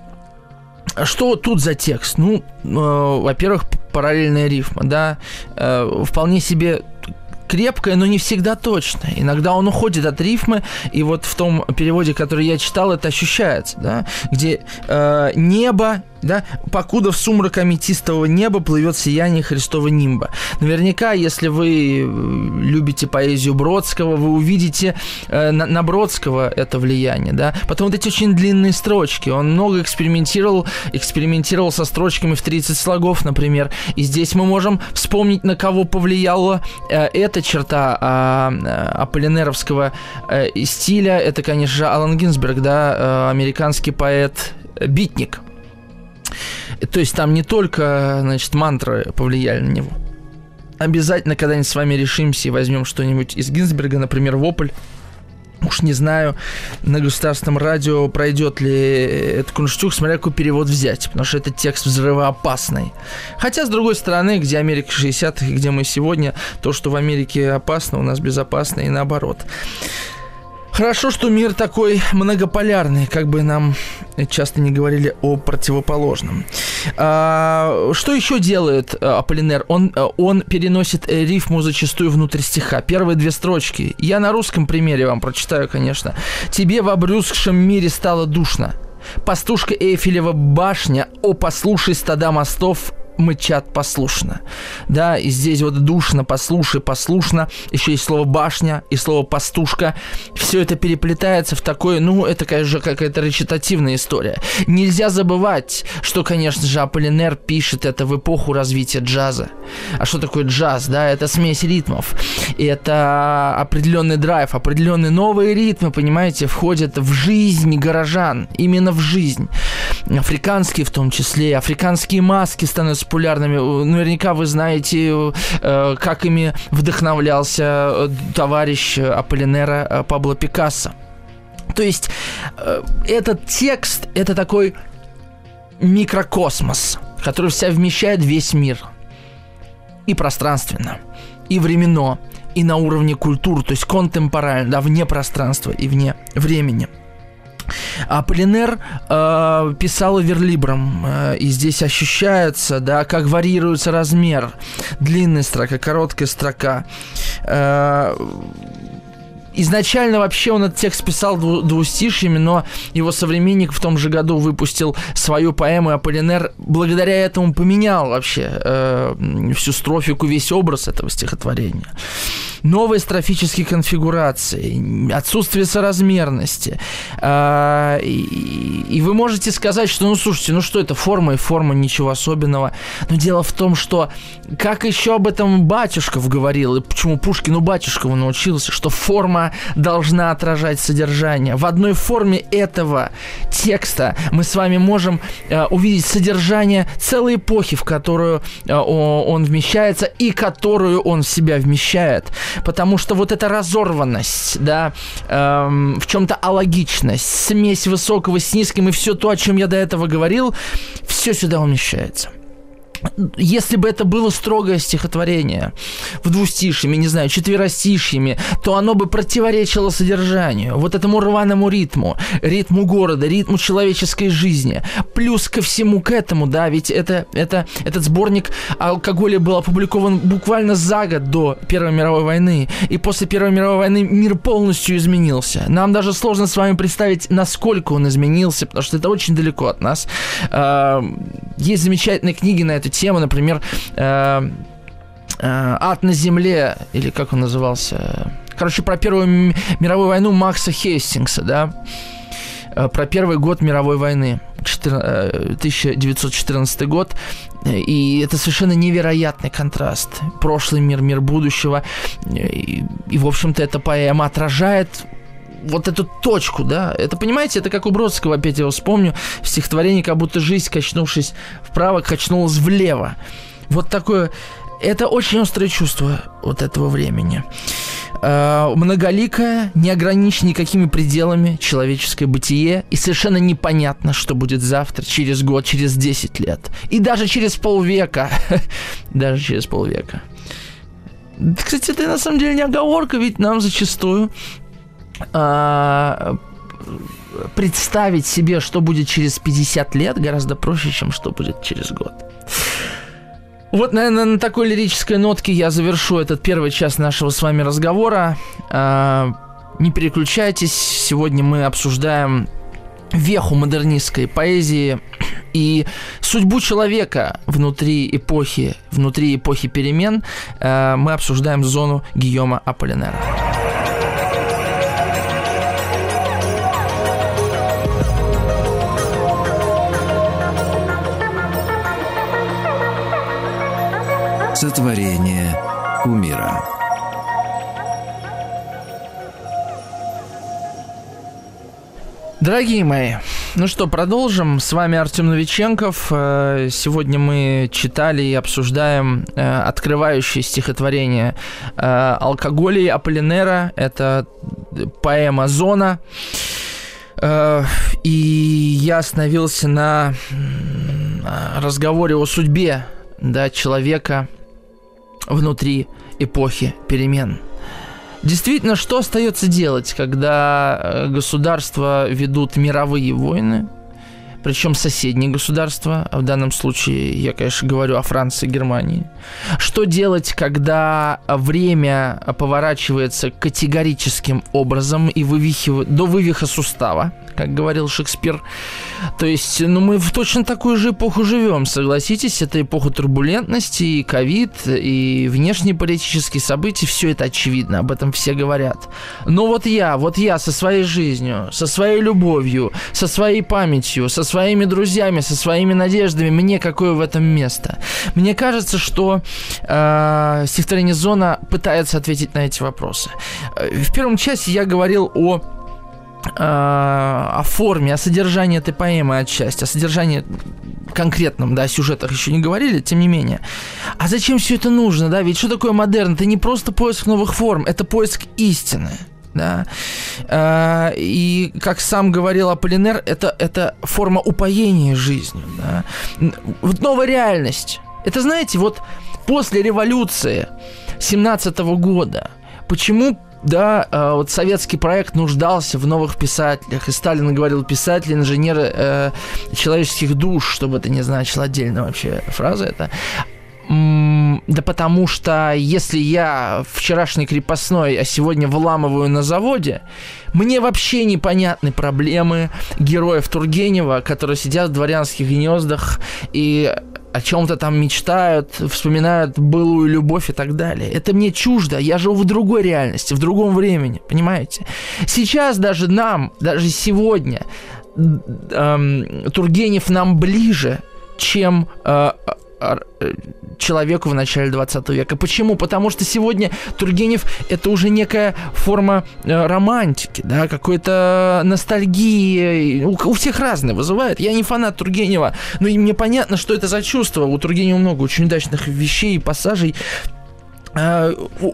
что тут за текст? Ну, э, во-первых, параллельная рифма, да, э, вполне себе крепкое, но не всегда точное. Иногда он уходит от рифмы, и вот в том переводе, который я читал, это ощущается, да, где э, небо да, покуда в сумрак аметистового неба плывет сияние Христова нимба. Наверняка, если вы э, любите поэзию Бродского, вы увидите э, на, на Бродского это влияние, да. Потом вот эти очень длинные строчки. Он много экспериментировал, экспериментировал со строчками в 30 слогов, например. И здесь мы можем вспомнить, на кого повлияла э, эта черта а, э, аполлинеровского э, стиля. Это, конечно же, Алан Гинзберг, да, э, американский поэт-битник. То есть там не только, значит, мантры повлияли на него. Обязательно когда-нибудь с вами решимся и возьмем что-нибудь из Гинзберга, например, «Вопль». Уж не знаю, на государственном радио пройдет ли этот кунштюк, смотря какой перевод взять, потому что этот текст взрывоопасный. Хотя, с другой стороны, где Америка 60-х и где мы сегодня, то, что в Америке опасно, у нас безопасно и наоборот. Хорошо, что мир такой многополярный, как бы нам часто не говорили о противоположном. А, что еще делает а, Аполлинер? Он, а, он переносит э, рифму зачастую внутрь стиха. Первые две строчки. Я на русском примере вам прочитаю, конечно. «Тебе в обрюзгшем мире стало душно». Пастушка Эйфелева башня, о, послушай стада мостов, мычат послушно. Да, и здесь вот душно, послушай, послушно. Еще есть слово башня и слово пастушка. Все это переплетается в такое, ну, это, конечно, какая-то речитативная история. Нельзя забывать, что, конечно же, Аполлинер пишет это в эпоху развития джаза. А что такое джаз? Да, это смесь ритмов. И это определенный драйв, определенные новые ритмы, понимаете, входят в жизнь горожан. Именно в жизнь. Африканские в том числе. Африканские маски становятся популярными. Наверняка вы знаете, э, как ими вдохновлялся э, товарищ Аполлинера э, Пабло Пикассо. То есть этот текст – это такой микрокосмос, который вся вмещает весь мир. И пространственно, и временно, и на уровне культур, то есть контемпорально, да, вне пространства и вне времени – а Полинер э, писал верлибром, э, и здесь ощущается, да, как варьируется размер. Длинная строка, короткая строка. Э, Изначально вообще он этот текст писал дву- двустишьями, но его современник в том же году выпустил свою поэму, Аполлинер благодаря этому поменял вообще э, всю строфику, весь образ этого стихотворения. новой строфической конфигурации, отсутствие соразмерности. А, и, и вы можете сказать, что, ну, слушайте, ну что это, форма и форма, ничего особенного. Но дело в том, что, как еще об этом Батюшков говорил, и почему Пушкину Батюшкову научился, что форма должна отражать содержание. В одной форме этого текста мы с вами можем э, увидеть содержание целой эпохи, в которую э, он вмещается и которую он в себя вмещает. Потому что вот эта разорванность, да, эм, в чем-то алогичность, смесь высокого с низким и все то, о чем я до этого говорил, все сюда умещается если бы это было строгое стихотворение в двустишьями, не знаю, четверостишьями, то оно бы противоречило содержанию, вот этому рваному ритму, ритму города, ритму человеческой жизни. Плюс ко всему к этому, да, ведь это, это, этот сборник алкоголя был опубликован буквально за год до Первой мировой войны, и после Первой мировой войны мир полностью изменился. Нам даже сложно с вами представить, насколько он изменился, потому что это очень далеко от нас. А, есть замечательные книги на эту тему, например, э, э, «Ад на земле», или как он назывался, короче, про Первую мировую войну Макса Хейстингса, да, э, про первый год мировой войны, 1914 год, и это совершенно невероятный контраст. Прошлый мир, мир будущего, и, и в общем-то, эта поэма отражает вот эту точку, да, это, понимаете, это как у Бродского, опять я его вспомню, в стихотворении, как будто жизнь, качнувшись вправо, качнулась влево. Вот такое, это очень острое чувство вот этого времени. Э, многоликое, не ограничено никакими пределами человеческое бытие, и совершенно непонятно, что будет завтра, через год, через 10 лет, и даже через полвека, даже через полвека. Кстати, это на самом деле не оговорка, ведь нам зачастую а, представить себе, что будет через 50 лет, гораздо проще, чем что будет через год. Вот, наверное, на такой лирической нотке я завершу этот первый час нашего с вами разговора. А, не переключайтесь, сегодня мы обсуждаем веху модернистской поэзии и судьбу человека внутри эпохи, внутри эпохи перемен. А, мы обсуждаем зону Гийома Аполлинера. Сотворение умира. Дорогие мои, ну что, продолжим. С вами Артем Новиченков. Э, сегодня мы читали и обсуждаем э, открывающее стихотворение э, «Алкоголь и Аполлинера». Это поэма «Зона». И я остановился на разговоре о судьбе да, человека – внутри эпохи перемен. Действительно, что остается делать, когда э, государства ведут мировые войны, причем соседние государства, а в данном случае я, конечно, говорю о Франции и Германии. Что делать, когда время поворачивается категорическим образом и вывихивает, до вывиха сустава, как говорил Шекспир. То есть, ну, мы в точно такую же эпоху живем, согласитесь, это эпоха турбулентности, и ковид, и внешние политические события, все это очевидно, об этом все говорят. Но вот я, вот я со своей жизнью, со своей любовью, со своей памятью, со своими друзьями, со своими надеждами, мне какое в этом место? Мне кажется, что э, стихотворение «Зона» пытается ответить на эти вопросы. Э, в первом части я говорил о э, о форме, о содержании этой поэмы отчасти, о содержании конкретном, да, сюжетах еще не говорили, тем не менее. А зачем все это нужно, да? Ведь что такое модерн? Это не просто поиск новых форм, это поиск истины да. А, и, как сам говорил Аполлинер, это, это форма упоения жизнью, да. Вот новая реальность. Это, знаете, вот после революции 17 года, почему да, а, вот советский проект нуждался в новых писателях, и Сталин говорил писатели, инженеры э, человеческих душ, чтобы это не значило отдельно вообще фраза это. Да потому что если я вчерашний крепостной, а сегодня вламываю на заводе, мне вообще непонятны проблемы героев Тургенева, которые сидят в дворянских гнездах и о чем-то там мечтают, вспоминают былую любовь и так далее. Это мне чуждо, я живу в другой реальности, в другом времени, понимаете? Сейчас даже нам, даже сегодня, эм, Тургенев нам ближе, чем э, человеку в начале 20 века. Почему? Потому что сегодня Тургенев это уже некая форма э, романтики, да, какой-то ностальгии. У, у всех разные вызывает. Я не фанат Тургенева, но и мне понятно, что это за чувство. У Тургенева много очень удачных вещей и пассажей. Э,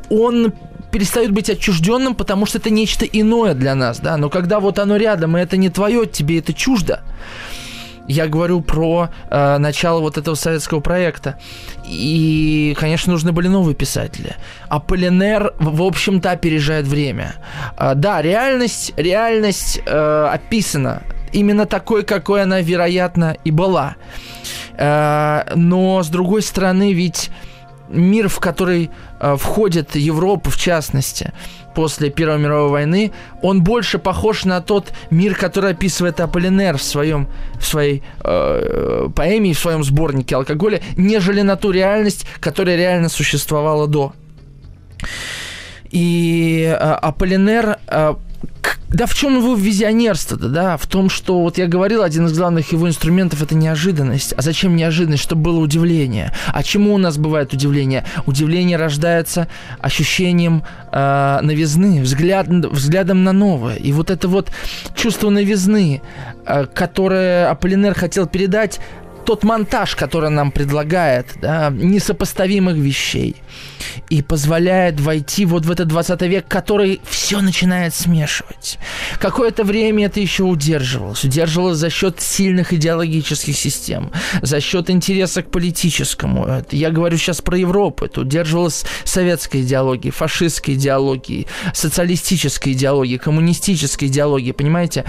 он перестает быть отчужденным, потому что это нечто иное для нас, да. Но когда вот оно рядом, и это не твое, тебе это чуждо. Я говорю про э, начало вот этого советского проекта. И, конечно, нужны были новые писатели. А Полинер, в общем-то, опережает время. Э, да, реальность, реальность э, описана именно такой, какой она, вероятно, и была. Э, но, с другой стороны, ведь мир, в который э, входит Европа, в частности, после Первой мировой войны, он больше похож на тот мир, который описывает Аполлинер в, своем, в своей э, поэме, в своем сборнике алкоголя, нежели на ту реальность, которая реально существовала до. И э, Аполлинер э, да в чем его визионерство-то, да? В том, что, вот я говорил, один из главных его инструментов – это неожиданность. А зачем неожиданность? Чтобы было удивление. А чему у нас бывает удивление? Удивление рождается ощущением э, новизны, взгляд, взглядом на новое. И вот это вот чувство новизны, э, которое Аполлинер хотел передать, тот монтаж, который нам предлагает, да, несопоставимых вещей – и позволяет войти вот в этот 20 век, который все начинает смешивать. Какое-то время это еще удерживалось. Удерживалось за счет сильных идеологических систем, за счет интереса к политическому. Это, я говорю сейчас про Европу. Это удерживалось советской идеологией, фашистской идеологией, социалистической идеологией, коммунистической идеологией, понимаете?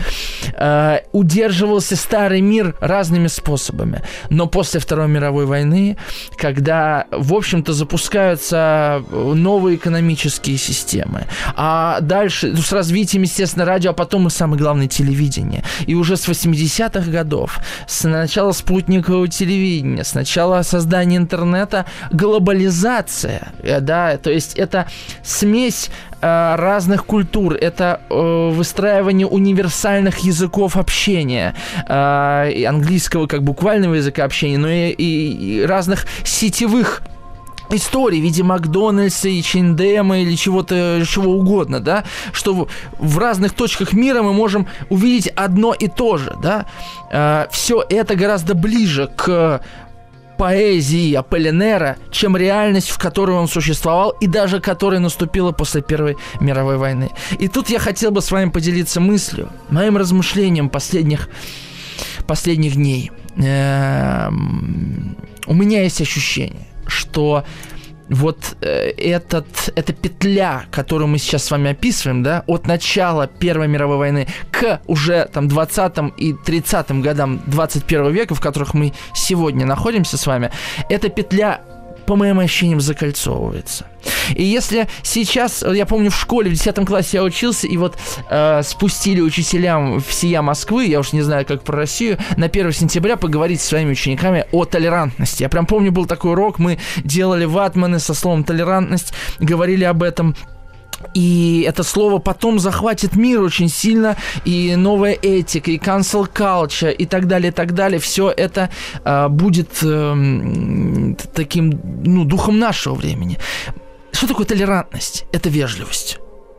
Э, удерживался старый мир разными способами. Но после Второй мировой войны, когда, в общем-то, запускаются новые экономические системы. А дальше, ну, с развитием, естественно, радио, а потом и самое главное, телевидение. И уже с 80-х годов, с начала спутникового телевидения, с начала создания интернета, глобализация, э, да, то есть это смесь э, разных культур, это э, выстраивание универсальных языков общения, э, английского как буквального языка общения, но и, и, и разных сетевых истории в виде Макдональдса и Чиндема или чего-то, чего угодно, да, что в разных точках мира мы можем увидеть одно и то же, да. Э, все это гораздо ближе к поэзии Аполлинера, чем реальность, в которой он существовал и даже которая наступила после Первой мировой войны. И тут я хотел бы с вами поделиться мыслью, моим размышлением последних, последних дней. Эм, у меня есть ощущение, что вот э, этот, эта петля, которую мы сейчас с вами описываем, да, от начала Первой мировой войны к уже там 20 и 30 годам 21 века, в которых мы сегодня находимся с вами, эта петля по моим ощущениям, закольцовывается. И если сейчас, я помню, в школе в 10 классе я учился, и вот э, спустили учителям всея Москвы, я уж не знаю, как про Россию, на 1 сентября поговорить со своими учениками о толерантности. Я прям помню, был такой урок, мы делали ватманы со словом толерантность, говорили об этом и это слово потом захватит мир очень сильно, и новая этика, и cancel culture, и так далее, и так далее. Все это э, будет э, таким, ну, духом нашего времени. Что такое толерантность? Это вежливость.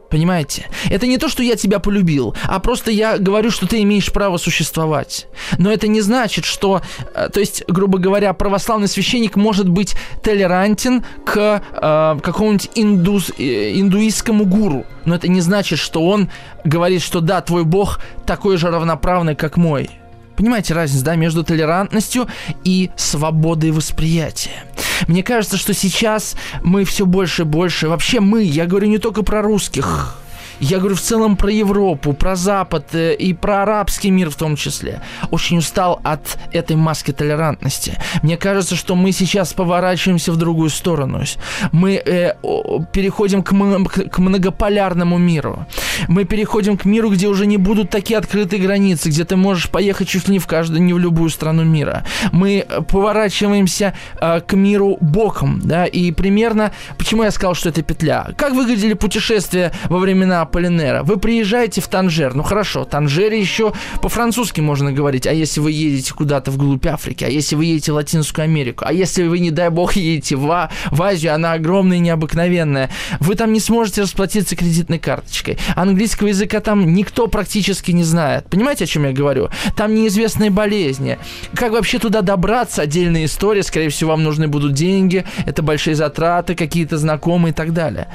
Понимаете? Это не то, что я тебя полюбил, а просто я говорю, что ты имеешь право существовать. Но это не значит, что, э, то есть, грубо говоря, православный священник может быть толерантен к э, какому-нибудь индус, э, индуистскому гуру. Но это не значит, что он говорит, что да, твой бог такой же равноправный, как мой. Понимаете разницу, да, между толерантностью и свободой восприятия. Мне кажется, что сейчас мы все больше и больше, вообще мы, я говорю не только про русских, я говорю в целом про Европу, про Запад э, и про арабский мир в том числе, очень устал от этой маски толерантности. Мне кажется, что мы сейчас поворачиваемся в другую сторону. Мы э, переходим к, к многополярному миру. Мы переходим к миру, где уже не будут такие открытые границы, где ты можешь поехать чуть ли не в каждую, не в любую страну мира. Мы поворачиваемся э, к миру боком, да, и примерно, почему я сказал, что это петля? Как выглядели путешествия во времена Аполлинера? Вы приезжаете в Танжер, ну хорошо, Танжере еще по-французски можно говорить, а если вы едете куда-то вглубь Африки, а если вы едете в Латинскую Америку, а если вы, не дай бог, едете в, в Азию, она огромная и необыкновенная, вы там не сможете расплатиться кредитной карточкой. Английского языка там никто практически не знает. Понимаете, о чем я говорю? Там неизвестные болезни. Как вообще туда добраться? Отдельная история. Скорее всего, вам нужны будут деньги. Это большие затраты, какие-то знакомые и так далее.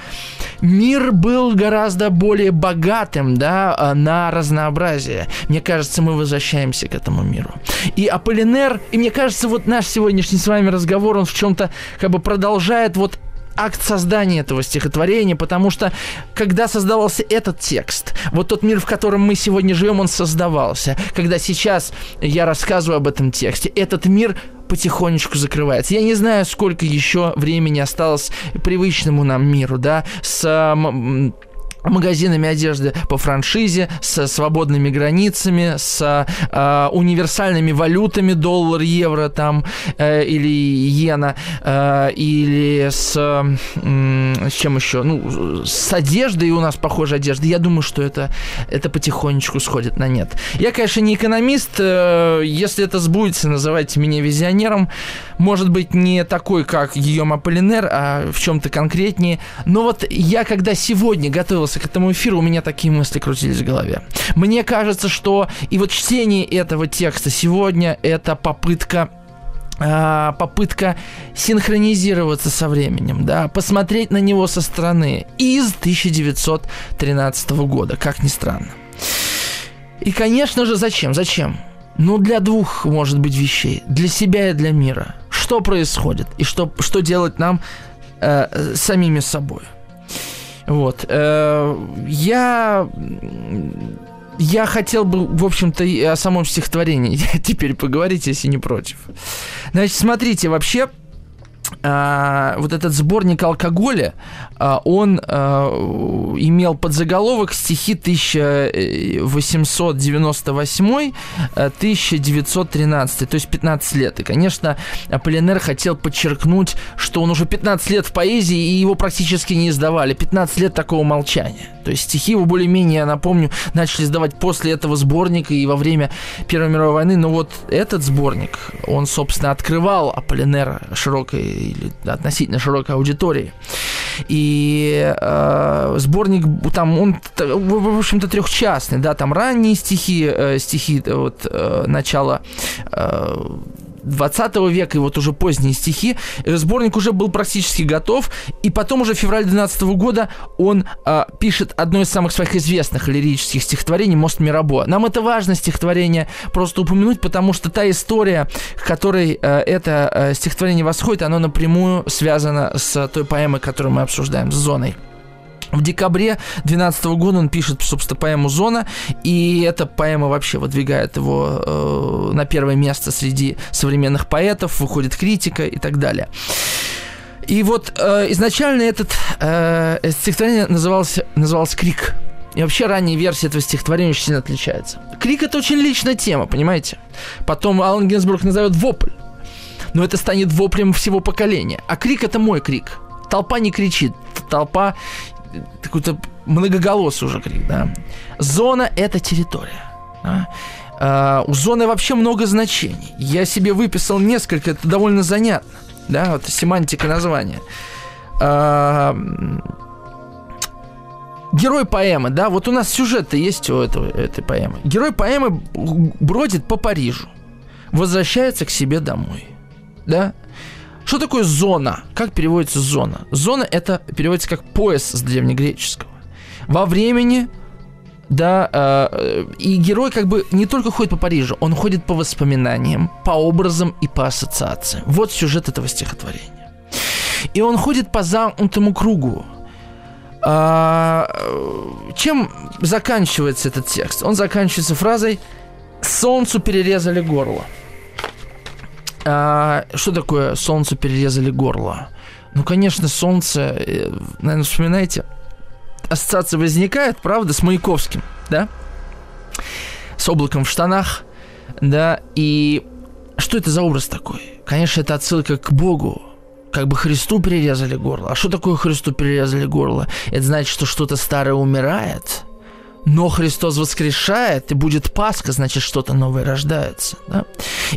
Мир был гораздо более богатым, да, а, на разнообразие. Мне кажется, мы возвращаемся к этому миру. И Аполлинер, и мне кажется, вот наш сегодняшний с вами разговор, он в чем-то как бы продолжает вот акт создания этого стихотворения, потому что когда создавался этот текст, вот тот мир, в котором мы сегодня живем, он создавался. Когда сейчас я рассказываю об этом тексте, этот мир потихонечку закрывается. Я не знаю, сколько еще времени осталось привычному нам миру, да, с магазинами одежды по франшизе, с свободными границами, с э, универсальными валютами, доллар, евро там, э, или иена, э, или с, э, с чем еще, ну, с одеждой у нас похожая одежда. Я думаю, что это, это потихонечку сходит на нет. Я, конечно, не экономист, э, если это сбудется, называйте меня визионером, может быть, не такой, как Гийом Аполлинер, а в чем-то конкретнее, но вот я, когда сегодня готовился готовился к этому эфиру, у меня такие мысли крутились в голове. Мне кажется, что и вот чтение этого текста сегодня это попытка а, попытка синхронизироваться со временем, да, посмотреть на него со стороны из 1913 года, как ни странно. И, конечно же, зачем? Зачем? Ну, для двух, может быть, вещей. Для себя и для мира. Что происходит? И что, что делать нам э, самими собой? Вот. Э, я я хотел бы, в общем-то, о самом стихотворении теперь поговорить, если не против. Значит, смотрите, вообще, а, вот этот сборник алкоголя, а, он а, имел подзаголовок стихи 1898-1913, то есть 15 лет. И, конечно, Аполлинер хотел подчеркнуть, что он уже 15 лет в поэзии, и его практически не издавали. 15 лет такого молчания. То есть стихи его более-менее, я напомню, начали издавать после этого сборника и во время Первой мировой войны. Но вот этот сборник, он, собственно, открывал Аполлинера широкой или относительно широкой аудитории. И э, сборник там, он, в общем-то, трехчастный, да, там ранние стихи, э, стихи вот э, начала э, 20 века и вот уже поздние стихи. Сборник уже был практически готов, и потом уже в феврале 12 года он э, пишет одно из самых своих известных лирических стихотворений «Мост Мирабо». Нам это важно стихотворение просто упомянуть, потому что та история, к которой э, это э, стихотворение восходит, оно напрямую связано с той поэмой, которую мы обсуждаем, с «Зоной». В декабре 2012 года он пишет, собственно, поэму «Зона», и эта поэма вообще выдвигает его э, на первое место среди современных поэтов, выходит критика и так далее. И вот э, изначально этот э, стихотворение называлось, называлось «Крик». И вообще ранняя версия этого стихотворения очень сильно отличается. Крик – это очень личная тема, понимаете? Потом Алан Гинзбург назовет вопль. Но это станет воплем всего поколения. А крик – это мой крик. Толпа не кричит. Толпа какой-то многоголосый уже крик, да. Зона – это территория. Да? А, у зоны вообще много значений. Я себе выписал несколько, это довольно занятно. Да, вот семантика названия. А, герой поэмы, да, вот у нас сюжет-то есть у этого, этой поэмы. Герой поэмы бродит по Парижу, возвращается к себе домой, да, что такое зона? Как переводится зона? Зона это переводится как пояс с древнегреческого. Во времени, да, э, и герой как бы не только ходит по Парижу, он ходит по воспоминаниям, по образам и по ассоциациям. Вот сюжет этого стихотворения. И он ходит по замкнутому кругу. А, чем заканчивается этот текст? Он заканчивается фразой «Солнцу перерезали горло». А, что такое «солнцу перерезали горло»? Ну, конечно, солнце, э, наверное, вспоминаете, ассоциация возникает, правда, с Маяковским, да? С облаком в штанах, да, и что это за образ такой? Конечно, это отсылка к Богу, как бы Христу перерезали горло. А что такое Христу перерезали горло? Это значит, что что-то старое умирает, но Христос воскрешает, и будет Пасха, значит, что-то новое рождается. Да?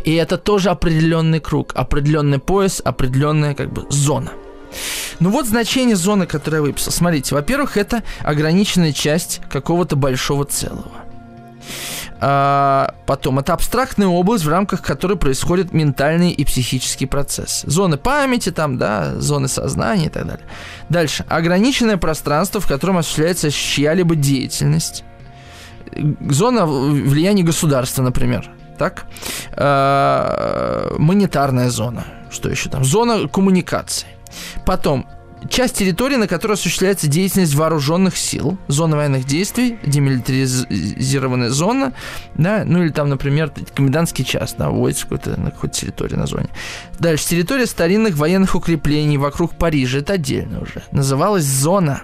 И это тоже определенный круг, определенный пояс, определенная как бы зона. Ну вот значение зоны, которое я выписал. Смотрите, во-первых, это ограниченная часть какого-то большого целого. А, потом, это абстрактная область, в рамках которой происходят ментальные и психические процессы. Зоны памяти, там, да, зоны сознания и так далее. Дальше. Ограниченное пространство, в котором осуществляется чья-либо деятельность. Зона влияния государства, например. Так? А, монетарная зона. Что еще там? Зона коммуникации. Потом, часть территории, на которой осуществляется деятельность вооруженных сил, зона военных действий, демилитаризированная зона, да, ну или там, например, комендантский час, да, вводится какой-то, на какой-то территории название. Дальше, территория старинных военных укреплений вокруг Парижа, это отдельно уже, называлась зона.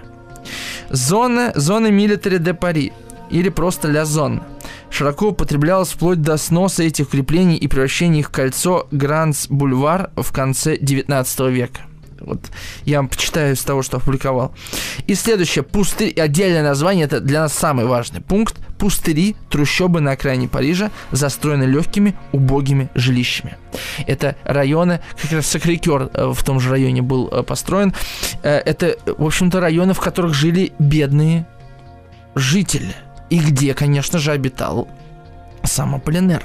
Зона, зона милитари де Пари, или просто ля зон широко употреблялась вплоть до сноса этих укреплений и превращения их в кольцо Гранс-Бульвар в конце 19 века. Вот я вам почитаю из того, что опубликовал. И следующее. Пустырь. Отдельное название. Это для нас самый важный пункт. Пустыри, трущобы на окраине Парижа, застроены легкими, убогими жилищами. Это районы, как раз Сакрикер э, в том же районе был э, построен. Э, это, в общем-то, районы, в которых жили бедные жители. И где, конечно же, обитал сам Аполлинер.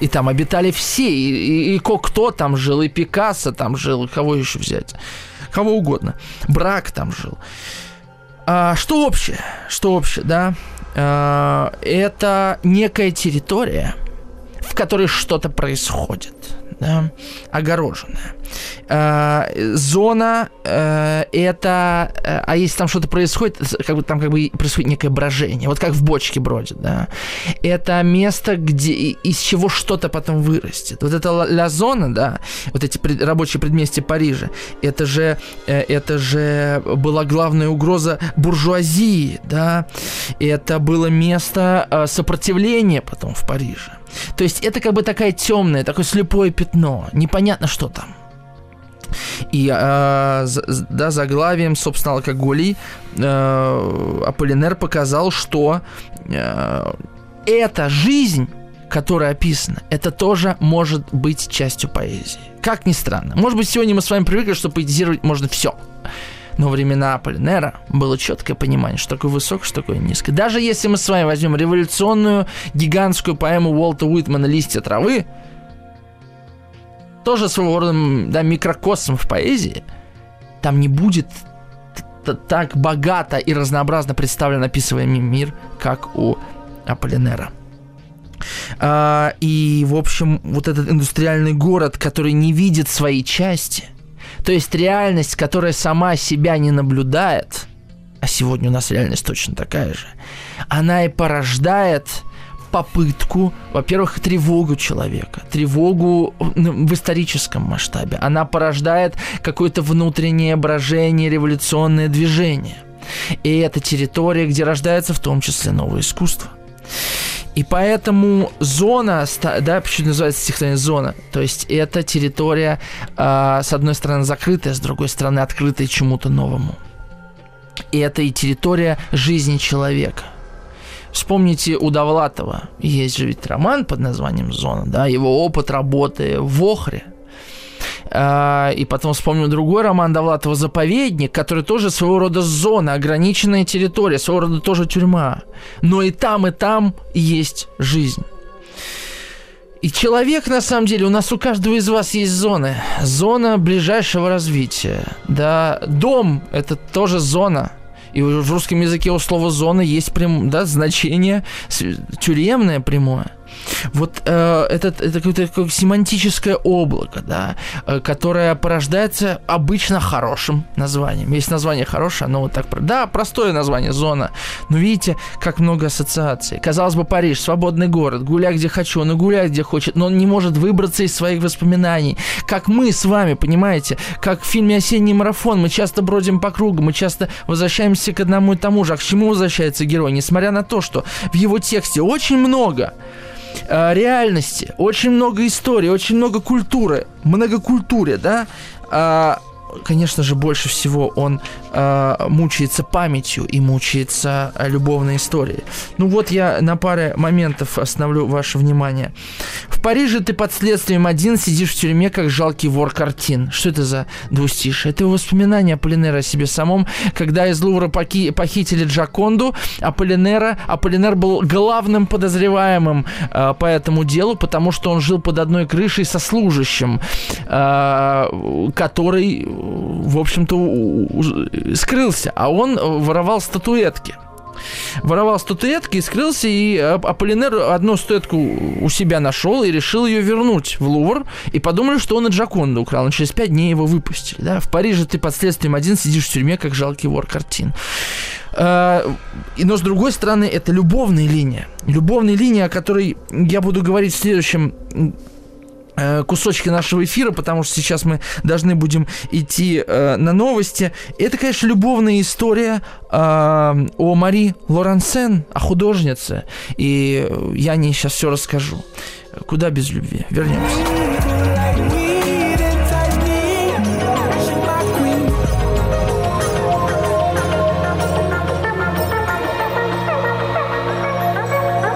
И там обитали все, и, и, и кто там жил, и Пикассо там жил, кого еще взять? Кого угодно. Брак там жил. А, что общее? Что общее, да? А, это некая территория, в которой что-то происходит, да? огороженная. Э, зона э, это, э, а если там что-то происходит, как бы там как бы происходит некое брожение, вот как в бочке бродит, да. Это место, где из чего что-то потом вырастет. Вот это ла зона, да, вот эти пред, рабочие предместья Парижа, это же, это же была главная угроза буржуазии, да. Это было место сопротивления потом в Париже. То есть это как бы такая темная, такое слепое пятно, непонятно что там. И э, да, заглавием, собственно, алкоголей э, Аполлинер показал, что э, эта жизнь которая описана, это тоже может быть частью поэзии. Как ни странно. Может быть, сегодня мы с вами привыкли, что поэтизировать можно все. Но времена Аполлинера было четкое понимание, что такое высокое, что такое низкое. Даже если мы с вами возьмем революционную гигантскую поэму Уолта Уитмана «Листья травы», тоже своего рода да, микрокосм в поэзии, там не будет так богато и разнообразно представлен описываемый мир, как у Аполлинера. А, и, в общем, вот этот индустриальный город, который не видит своей части, то есть реальность, которая сама себя не наблюдает, а сегодня у нас реальность точно такая же, она и порождает попытку, во-первых, тревогу человека, тревогу в историческом масштабе. Она порождает какое-то внутреннее брожение, революционное движение. И это территория, где рождается в том числе новое искусство. И поэтому зона, да, почему называется стихотворение зона, то есть это территория, э, с одной стороны, закрытая, с другой стороны, открытая чему-то новому. И это и территория жизни человека – Вспомните у Довлатова. Есть же ведь роман под названием «Зона», да, его опыт работы в Охре. А, и потом вспомню другой роман Довлатова «Заповедник», который тоже своего рода зона, ограниченная территория, своего рода тоже тюрьма. Но и там, и там есть жизнь. И человек, на самом деле, у нас у каждого из вас есть зоны. Зона ближайшего развития. Да, дом – это тоже зона – и в русском языке у слова зона есть прям, да, значение тюремное прямое. Вот э, это, это какое-то какое семантическое облако, да, э, которое порождается обычно хорошим названием. Есть название хорошее, оно вот так... Да, простое название «Зона», но видите, как много ассоциаций. Казалось бы, Париж, свободный город, гуляй где хочу, он и гуляет где хочет, но он не может выбраться из своих воспоминаний. Как мы с вами, понимаете, как в фильме «Осенний марафон», мы часто бродим по кругу, мы часто возвращаемся к одному и тому же. А к чему возвращается герой? Несмотря на то, что в его тексте очень много э, реальности, очень много истории, очень много культуры, многокультуре, да, э, конечно же, больше всего он э, мучается памятью и мучается э, любовной историей. Ну вот я на паре моментов остановлю ваше внимание. Париже ты под следствием один сидишь в тюрьме, как жалкий вор картин. Что это за двустишие? Это воспоминания Аполлинера о себе самом, когда из Лувра поки- похитили Джаконду, Аполлинера, Аполлинер был главным подозреваемым э, по этому делу, потому что он жил под одной крышей со служащим, э, который, в общем-то, скрылся, а он воровал статуэтки воровал статуэтки и скрылся, и Аполлинер одну статуэтку у себя нашел и решил ее вернуть в Лувр, и подумали, что он и Джаконду украл, но через пять дней его выпустили. Да? В Париже ты под следствием один сидишь в тюрьме, как жалкий вор картин. А, но с другой стороны, это любовная линия. Любовная линия, о которой я буду говорить в следующем Э, кусочки нашего эфира, потому что сейчас мы должны будем идти э, на новости. Это, конечно, любовная история э, о Мари Лорансен, о художнице. И я не сейчас все расскажу. Куда без любви? Вернемся.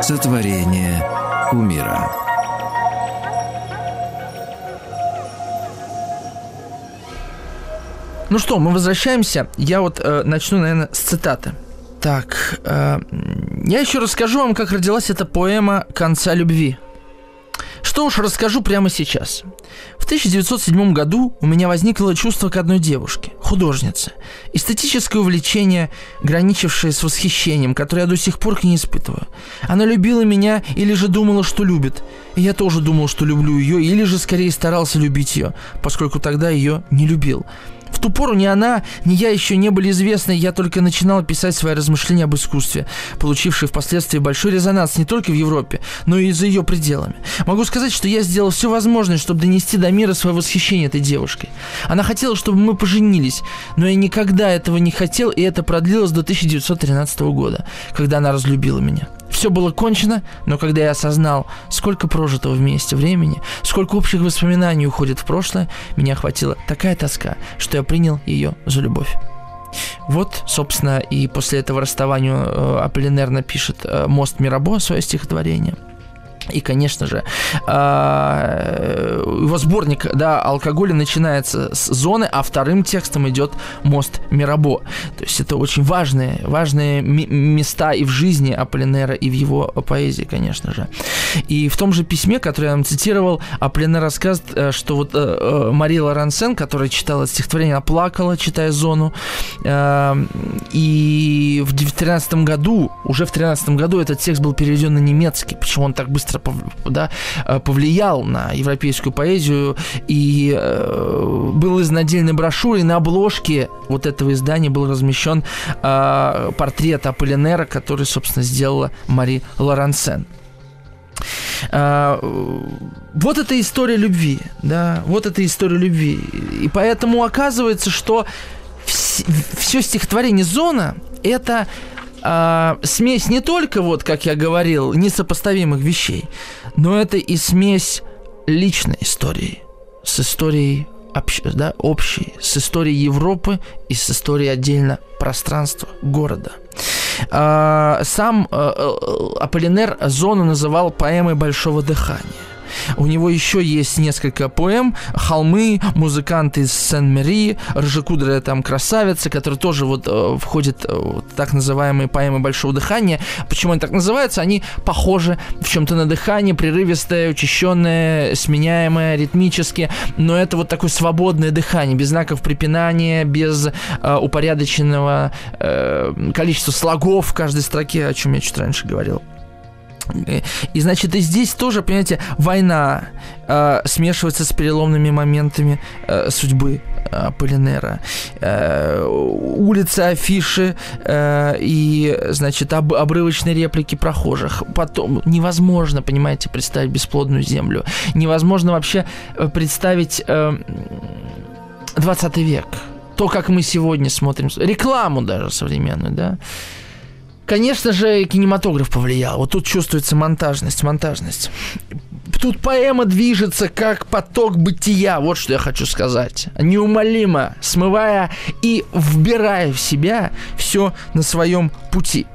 Сотворение умира. Ну что, мы возвращаемся. Я вот э, начну, наверное, с цитаты. Так, э, я еще расскажу вам, как родилась эта поэма «Конца любви». Что уж расскажу прямо сейчас. В 1907 году у меня возникло чувство к одной девушке, художнице. Эстетическое увлечение, граничившее с восхищением, которое я до сих пор к ней испытываю. Она любила меня или же думала, что любит. И я тоже думал, что люблю ее, или же скорее старался любить ее, поскольку тогда ее не любил. В ту пору ни она, ни я еще не были известны, я только начинал писать свои размышления об искусстве, получившие впоследствии большой резонанс не только в Европе, но и за ее пределами. Могу сказать, что я сделал все возможное, чтобы донести до мира свое восхищение этой девушкой. Она хотела, чтобы мы поженились, но я никогда этого не хотел, и это продлилось до 1913 года, когда она разлюбила меня. Все было кончено, но когда я осознал, сколько прожитого вместе времени, сколько общих воспоминаний уходит в прошлое, меня охватила такая тоска, что я принял ее за любовь. Вот, собственно, и после этого расставания э, Аполлинер напишет э, «Мост Мирабо» свое стихотворение – и, конечно же, а, его сборник да, алкоголя начинается с зоны, а вторым текстом идет мост Мирабо. То есть это очень важные, важные места и в жизни Аполлинера, и в его поэзии, конечно же. И в том же письме, которое я вам цитировал, Аполлинер рассказывает, э, что вот э, э, Мария Лорансен, которая читала стихотворение, она плакала, читая зону. И в 2013 году, уже в 2013 году этот текст был переведен на немецкий. Почему он так быстро да, э, повлиял на европейскую поэзию и э, был издан отдельной брошюрой. На обложке вот этого издания был размещен э, портрет Аполлинера, который, собственно, сделала Мари Лорансен. Uh, вот эта история любви, да, вот эта история любви. И поэтому оказывается, что вс- все стихотворение Зона это а, смесь не только, вот как я говорил, несопоставимых вещей, но это и смесь личной истории с историей общ, да, общей, с историей Европы и с историей отдельно пространства города. А, сам а, Аполлинер зону называл поэмой большого дыхания. У него еще есть несколько поэм «Холмы», «Музыканты из Сен-Мери», «Рыжекудрая там красавица», которые тоже вот э, входят э, так называемые поэмы «Большого дыхания». Почему они так называются? Они похожи в чем-то на дыхание, прерывистое, учащенное, сменяемое ритмически, но это вот такое свободное дыхание, без знаков препинания, без э, упорядоченного э, количества слогов в каждой строке, о чем я чуть раньше говорил. И, значит, и здесь тоже, понимаете, война э, смешивается с переломными моментами э, судьбы э, Полинера. Э, улицы, афиши э, и, значит, об, обрывочные реплики прохожих. Потом невозможно, понимаете, представить бесплодную землю. Невозможно вообще э, представить э, 20 век. То, как мы сегодня смотрим, рекламу даже современную, да. Конечно же, кинематограф повлиял. Вот тут чувствуется монтажность, монтажность. Тут поэма движется как поток бытия, вот что я хочу сказать. Неумолимо смывая и вбирая в себя все на своем пути.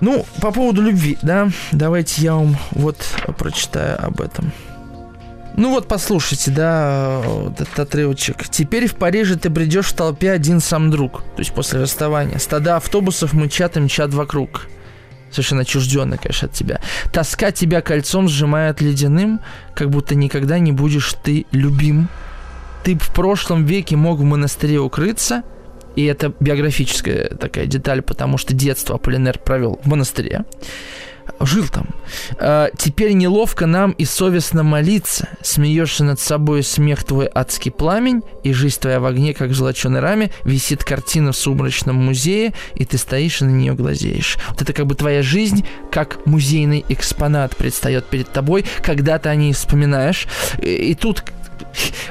Ну, по поводу любви, да, давайте я вам вот прочитаю об этом. Ну вот, послушайте, да, этот отрывочек. Теперь в Париже ты бредешь в толпе один сам друг, то есть после расставания. Стада автобусов мычат и мчат вокруг. Совершенно отчужденно, конечно, от тебя. Тоска тебя кольцом сжимает ледяным, как будто никогда не будешь ты любим. Ты в прошлом веке мог в монастыре укрыться, и это биографическая такая деталь, потому что детство Аполлинер провел в монастыре жил там. А, теперь неловко нам и совестно молиться. Смеешься над собой смех твой адский пламень, и жизнь твоя в огне, как в золоченой раме, висит картина в сумрачном музее, и ты стоишь и на нее глазеешь. Вот это как бы твоя жизнь, как музейный экспонат предстает перед тобой, когда ты о ней вспоминаешь. И, и тут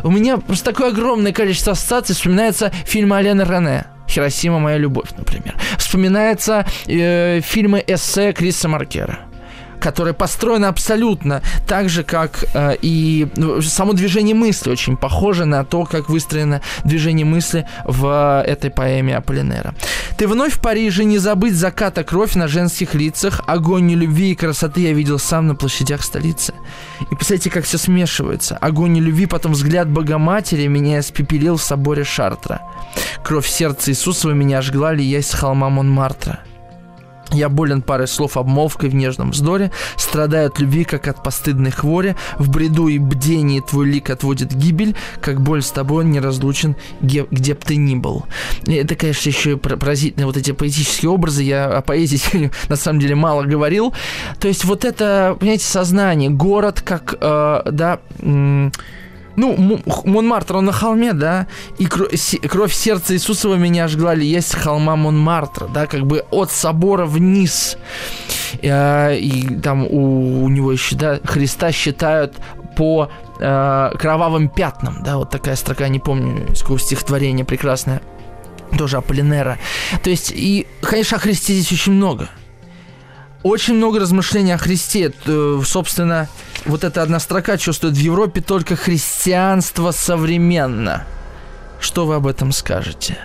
у меня просто такое огромное количество ассоциаций вспоминается фильм Алена Рене. «Хиросима. Моя любовь», например. Вспоминаются э, фильмы эссе Криса Маркера которая построена абсолютно так же, как э, и ну, само движение мысли очень похоже на то, как выстроено движение мысли в этой поэме Аполлинера. Ты вновь в Париже, не забыть заката кровь на женских лицах, огонь любви и красоты я видел сам на площадях столицы. И представляете, как все смешивается. Огонь любви, потом взгляд Богоматери меня испепелил в соборе Шартра. Кровь сердца Иисусова меня жгла, лиясь с холма Монмартра. Я болен парой слов обмолвкой в нежном вздоре, страдаю от любви, как от постыдной хвори, в бреду и бдении твой лик отводит гибель, как боль с тобой не разлучен, где, где б ты ни был. И это, конечно, еще и поразительные вот эти поэтические образы, я о поэзии на самом деле мало говорил. То есть вот это, понимаете, сознание, город как, э, да, ну, Монмартр, он на холме, да, и кровь сердца Иисусова меня жгла ли есть холма Монмартра, да, как бы от собора вниз. Э, и там у, у него еще, да, Христа считают по э, кровавым пятнам, да, вот такая строка, не помню, из какого стихотворения прекрасное, тоже Аполлинера. То есть, и, конечно, о Христе здесь очень много. Очень много размышлений о Христе. Собственно, вот эта одна строка чувствует в Европе только христианство современно. Что вы об этом скажете?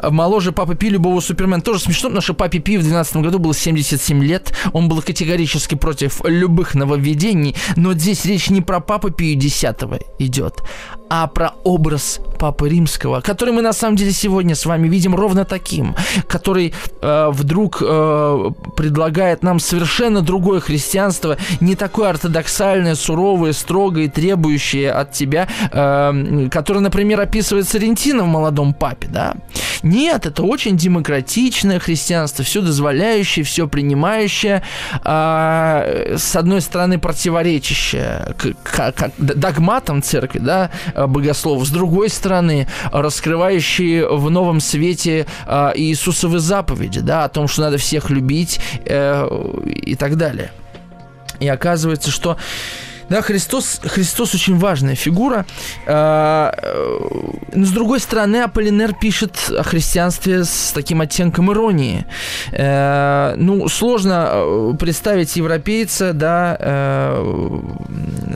Моложе Папы Пи любого Супермена. Тоже смешно, потому что Папе Пи в 2012 году было 77 лет. Он был категорически против любых нововведений. Но здесь речь не про Папу Пию 10 идет, а про образ Папы Римского, который мы на самом деле сегодня с вами видим ровно таким, который э, вдруг э, предлагает нам совершенно другое христианство, не такое ортодоксальное, суровое, строгое, требующее от тебя, э, которое, например, описывает Сарентино в «Молодом папе», да? Нет, это очень демократичное христианство, все дозволяющее, все принимающее, э, с одной стороны противоречащее к, к, к догматам церкви, да, богослов, с другой стороны, раскрывающие в новом свете э, Иисусовы заповеди, да, о том, что надо всех любить э, и так далее. И оказывается, что да, Христос, Христос очень важная фигура. А, э, но с другой стороны, Аполлинер пишет о христианстве с таким оттенком иронии. Э, ну, сложно э, представить европейца, да,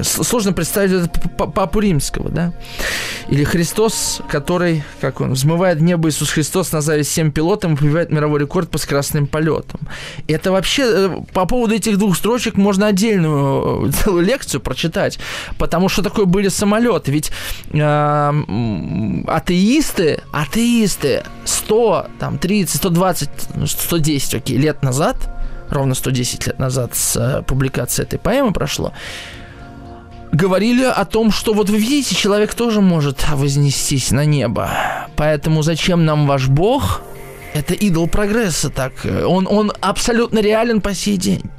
сложно представить Папу Римского, да, или Христос, который, как он, взмывает небо Иисус Христос на зависть всем пилотам и побивает мировой рекорд по скоростным полетам. Это вообще, по поводу этих двух строчек можно отдельную целую лекцию лекцию прочитать, потому что такое были самолеты. Ведь э, атеисты, атеисты 100, там, 30, 120, 110 окей, лет назад, ровно 110 лет назад с э, публикации этой поэмы прошло, говорили о том, что вот вы видите, человек тоже может вознестись на небо. Поэтому зачем нам ваш Бог? Это идол прогресса, так. Он, он абсолютно реален по сей день.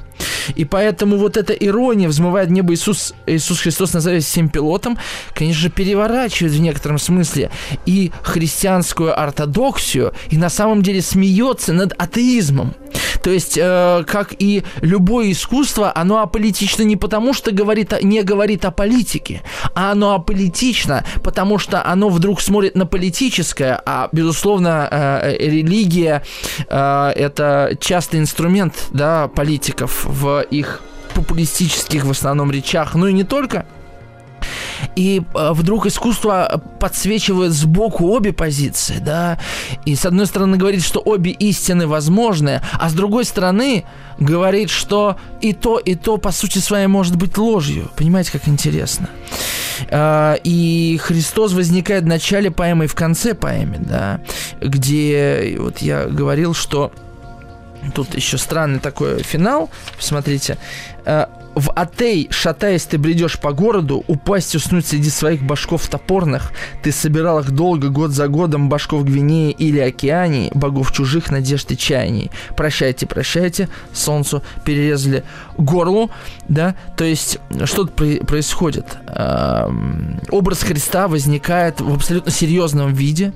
И поэтому вот эта ирония взмывает небо Иисус, Иисус Христос называется всем пилотом, конечно же, переворачивает в некотором смысле и христианскую ортодоксию, и на самом деле смеется над атеизмом. То есть, э, как и любое искусство, оно аполитично не потому, что говорит, не говорит о политике, а оно аполитично, потому что оно вдруг смотрит на политическое, а, безусловно, э, религия э, это частый инструмент да, политиков в их популистических в основном речах, ну и не только – и э, вдруг искусство подсвечивает сбоку обе позиции, да, и с одной стороны говорит, что обе истины возможны, а с другой стороны говорит, что и то, и то по сути своей может быть ложью. Понимаете, как интересно? Э, и Христос возникает в начале поэмы и в конце поэмы, да, где вот я говорил, что Тут еще странный такой финал. Посмотрите. Э, в Атей, шатаясь, ты бредешь по городу, упасть уснуть среди своих башков топорных. Ты собирал их долго, год за годом, башков Гвинеи или Океании, богов чужих надежд и чаяний. Прощайте, прощайте, солнцу перерезали горлу, да, то есть что тут происходит? Эм, образ Христа возникает в абсолютно серьезном виде,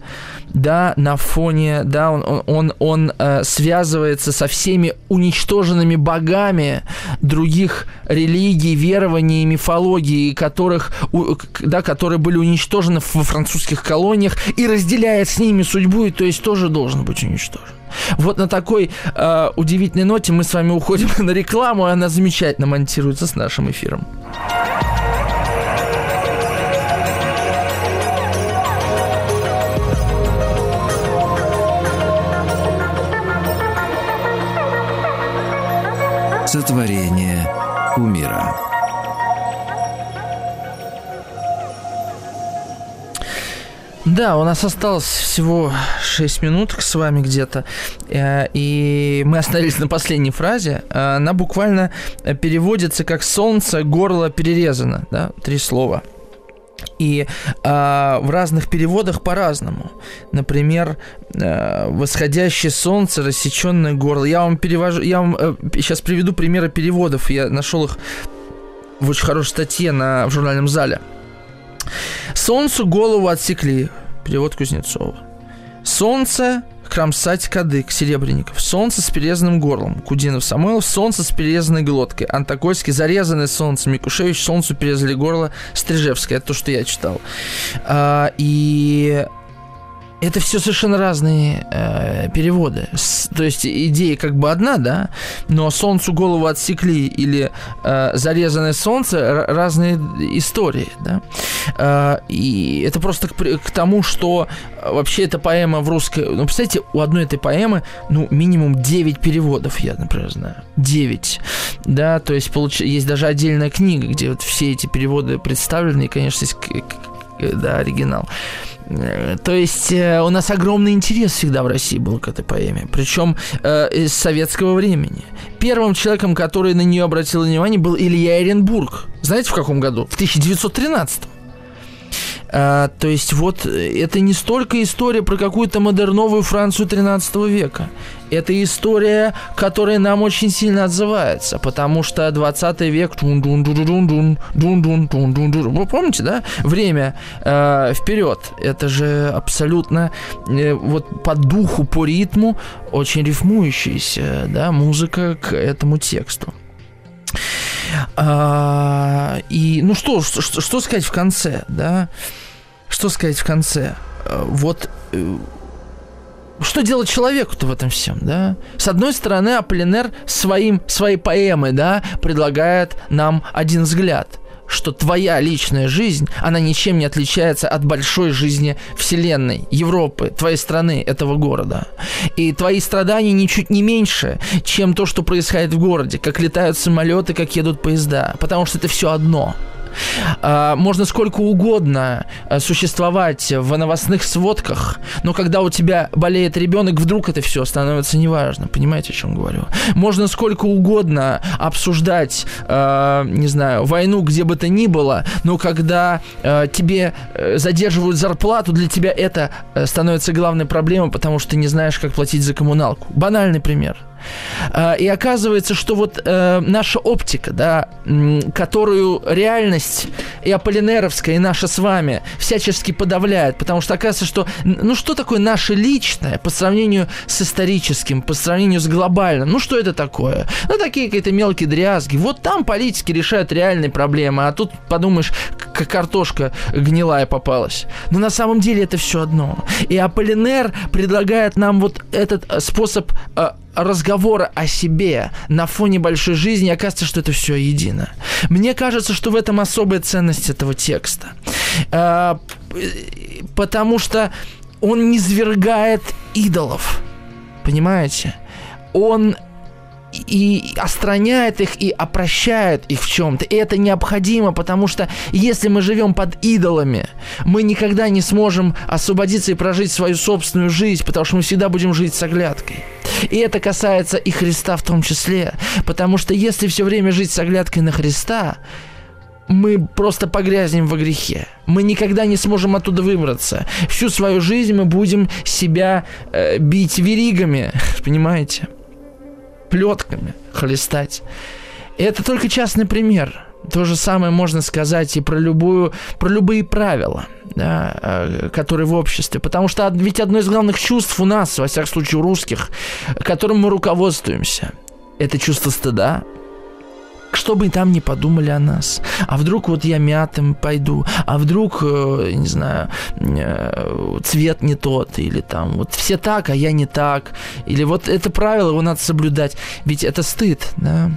да, на фоне, да, он, он, он, он э, связывается со всеми уничтоженными богами других религий, верований, мифологий, которых, да, которые были уничтожены во французских колониях и разделяет с ними судьбу, и то есть тоже должен быть уничтожен. Вот на такой э, удивительной ноте мы с вами уходим на рекламу, и она замечательно монтируется с нашим эфиром. Сотворение кумира. Да, у нас осталось всего 6 минут с вами где-то, э, и мы остановились на последней фразе. Она буквально переводится как «солнце, горло перерезано», да, три слова. И э, в разных переводах по-разному. Например, э, восходящее солнце, рассеченное горло. Я вам перевожу, я вам э, сейчас приведу примеры переводов. Я нашел их в очень хорошей статье на, в журнальном зале. Солнцу голову отсекли. Перевод Кузнецова. Солнце кромсать кадык, Серебренников. Солнце с перерезанным горлом. Кудинов, Самойлов. Солнце с перерезанной глоткой. Антокольский, зарезанное солнце. Микушевич, солнцу перерезали горло. Стрижевская, это то, что я читал. А, и это все совершенно разные э, переводы. С, то есть идея как бы одна, да, но солнцу голову отсекли или э, зарезанное солнце разные истории, да. Э, и это просто к, к тому, что вообще эта поэма в русской... Ну, представляете, у одной этой поэмы, ну, минимум 9 переводов, я, например, знаю. 9. Да, то есть получ... есть даже отдельная книга, где вот все эти переводы представлены, и, конечно, есть да, оригинал. Э, то есть э, у нас огромный интерес всегда в России был к этой поэме, причем э, из советского времени. Первым человеком, который на нее обратил внимание, был Илья Эренбург. Знаете, в каком году? В 1913. А, то есть вот э, это не столько история про какую-то модерновую Францию 13 века. Это история, которая нам очень сильно отзывается, потому что 20 век... Вы помните, да? Время э, вперед. Это же абсолютно э, вот по духу, по ритму очень рифмующаяся да, музыка к этому тексту. А, и ну что, что, что сказать в конце, да? Что сказать в конце? Э, вот э, что делать человеку-то в этом всем, да? С одной стороны, Аполлинер своим, своей поэмой, да, предлагает нам один взгляд – что твоя личная жизнь, она ничем не отличается от большой жизни Вселенной, Европы, твоей страны, этого города. И твои страдания ничуть не меньше, чем то, что происходит в городе, как летают самолеты, как едут поезда, потому что это все одно – можно сколько угодно э, существовать в новостных сводках, но когда у тебя болеет ребенок, вдруг это все становится неважно. Понимаете, о чем говорю? Можно сколько угодно обсуждать, э, не знаю, войну где бы то ни было, но когда э, тебе задерживают зарплату, для тебя это становится главной проблемой, потому что ты не знаешь, как платить за коммуналку. Банальный пример – и оказывается, что вот э, наша оптика, да, которую реальность и Аполлинеровская, и наша с вами всячески подавляет, потому что оказывается, что ну что такое наше личное по сравнению с историческим, по сравнению с глобальным? Ну что это такое? Ну такие какие-то мелкие дрязги. Вот там политики решают реальные проблемы, а тут подумаешь, как картошка гнилая попалась. Но на самом деле это все одно. И Аполлинер предлагает нам вот этот э, способ э, разговора о себе на фоне большой жизни, оказывается, что это все едино. Мне кажется, что в этом особая ценность этого текста. Э, потому что он не свергает идолов. Понимаете? Он и остраняет их, и опрощает их в чем-то. И это необходимо, потому что если мы живем под идолами, мы никогда не сможем освободиться и прожить свою собственную жизнь, потому что мы всегда будем жить с оглядкой. И это касается и Христа в том числе. Потому что если все время жить с оглядкой на Христа, мы просто погрязнем во грехе. Мы никогда не сможем оттуда выбраться. Всю свою жизнь мы будем себя э, бить веригами, понимаете? Плетками хлестать. Это только частный пример. То же самое можно сказать и про любую, про любые правила, да, э, которые в обществе. Потому что ведь одно из главных чувств у нас, во всяком случае у русских, которым мы руководствуемся, это чувство стыда, что бы там ни подумали о нас. А вдруг вот я мятым пойду, а вдруг, э, не знаю, э, цвет не тот, или там вот все так, а я не так. Или вот это правило, его надо соблюдать. Ведь это стыд, да.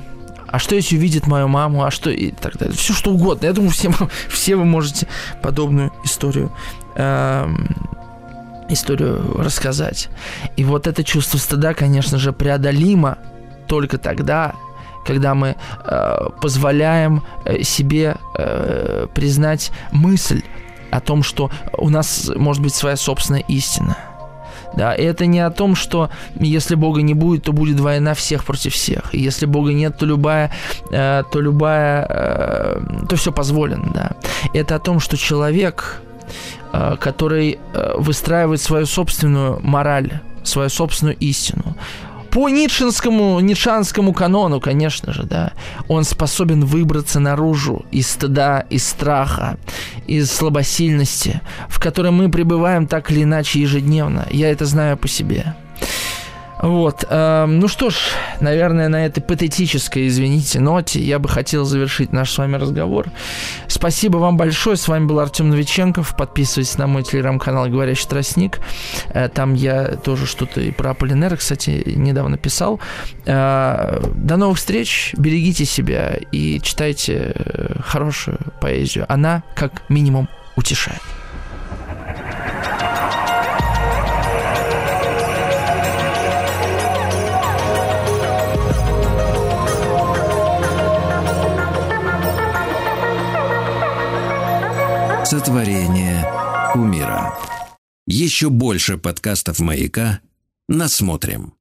А что если увидит мою маму, а что и так далее. Все что угодно. Я думаю, все, все вы можете подобную историю эм, историю рассказать. И вот это чувство стыда, конечно же, преодолимо только тогда, когда мы э, позволяем э, себе э, признать мысль о том, что у нас может быть своя собственная истина. Да, и это не о том, что если Бога не будет, то будет война всех против всех. И если Бога нет, то любая, э, то любая, э, то все позволено, да. Это о том, что человек, э, который э, выстраивает свою собственную мораль, свою собственную истину, по ницшинскому, ницшанскому канону, конечно же, да, он способен выбраться наружу из стыда, из страха, из слабосильности, в которой мы пребываем так или иначе ежедневно. Я это знаю по себе. Вот. Э, ну что ж, наверное, на этой патетической, извините, ноте я бы хотел завершить наш с вами разговор. Спасибо вам большое. С вами был Артем Новиченков. Подписывайтесь на мой телеграм-канал «Говорящий тростник». Э, там я тоже что-то и про Аполлинера, кстати, недавно писал. Э, до новых встреч. Берегите себя и читайте э, хорошую поэзию. Она, как минимум, утешает. Сотворение умира. Еще больше подкастов «Маяка» насмотрим.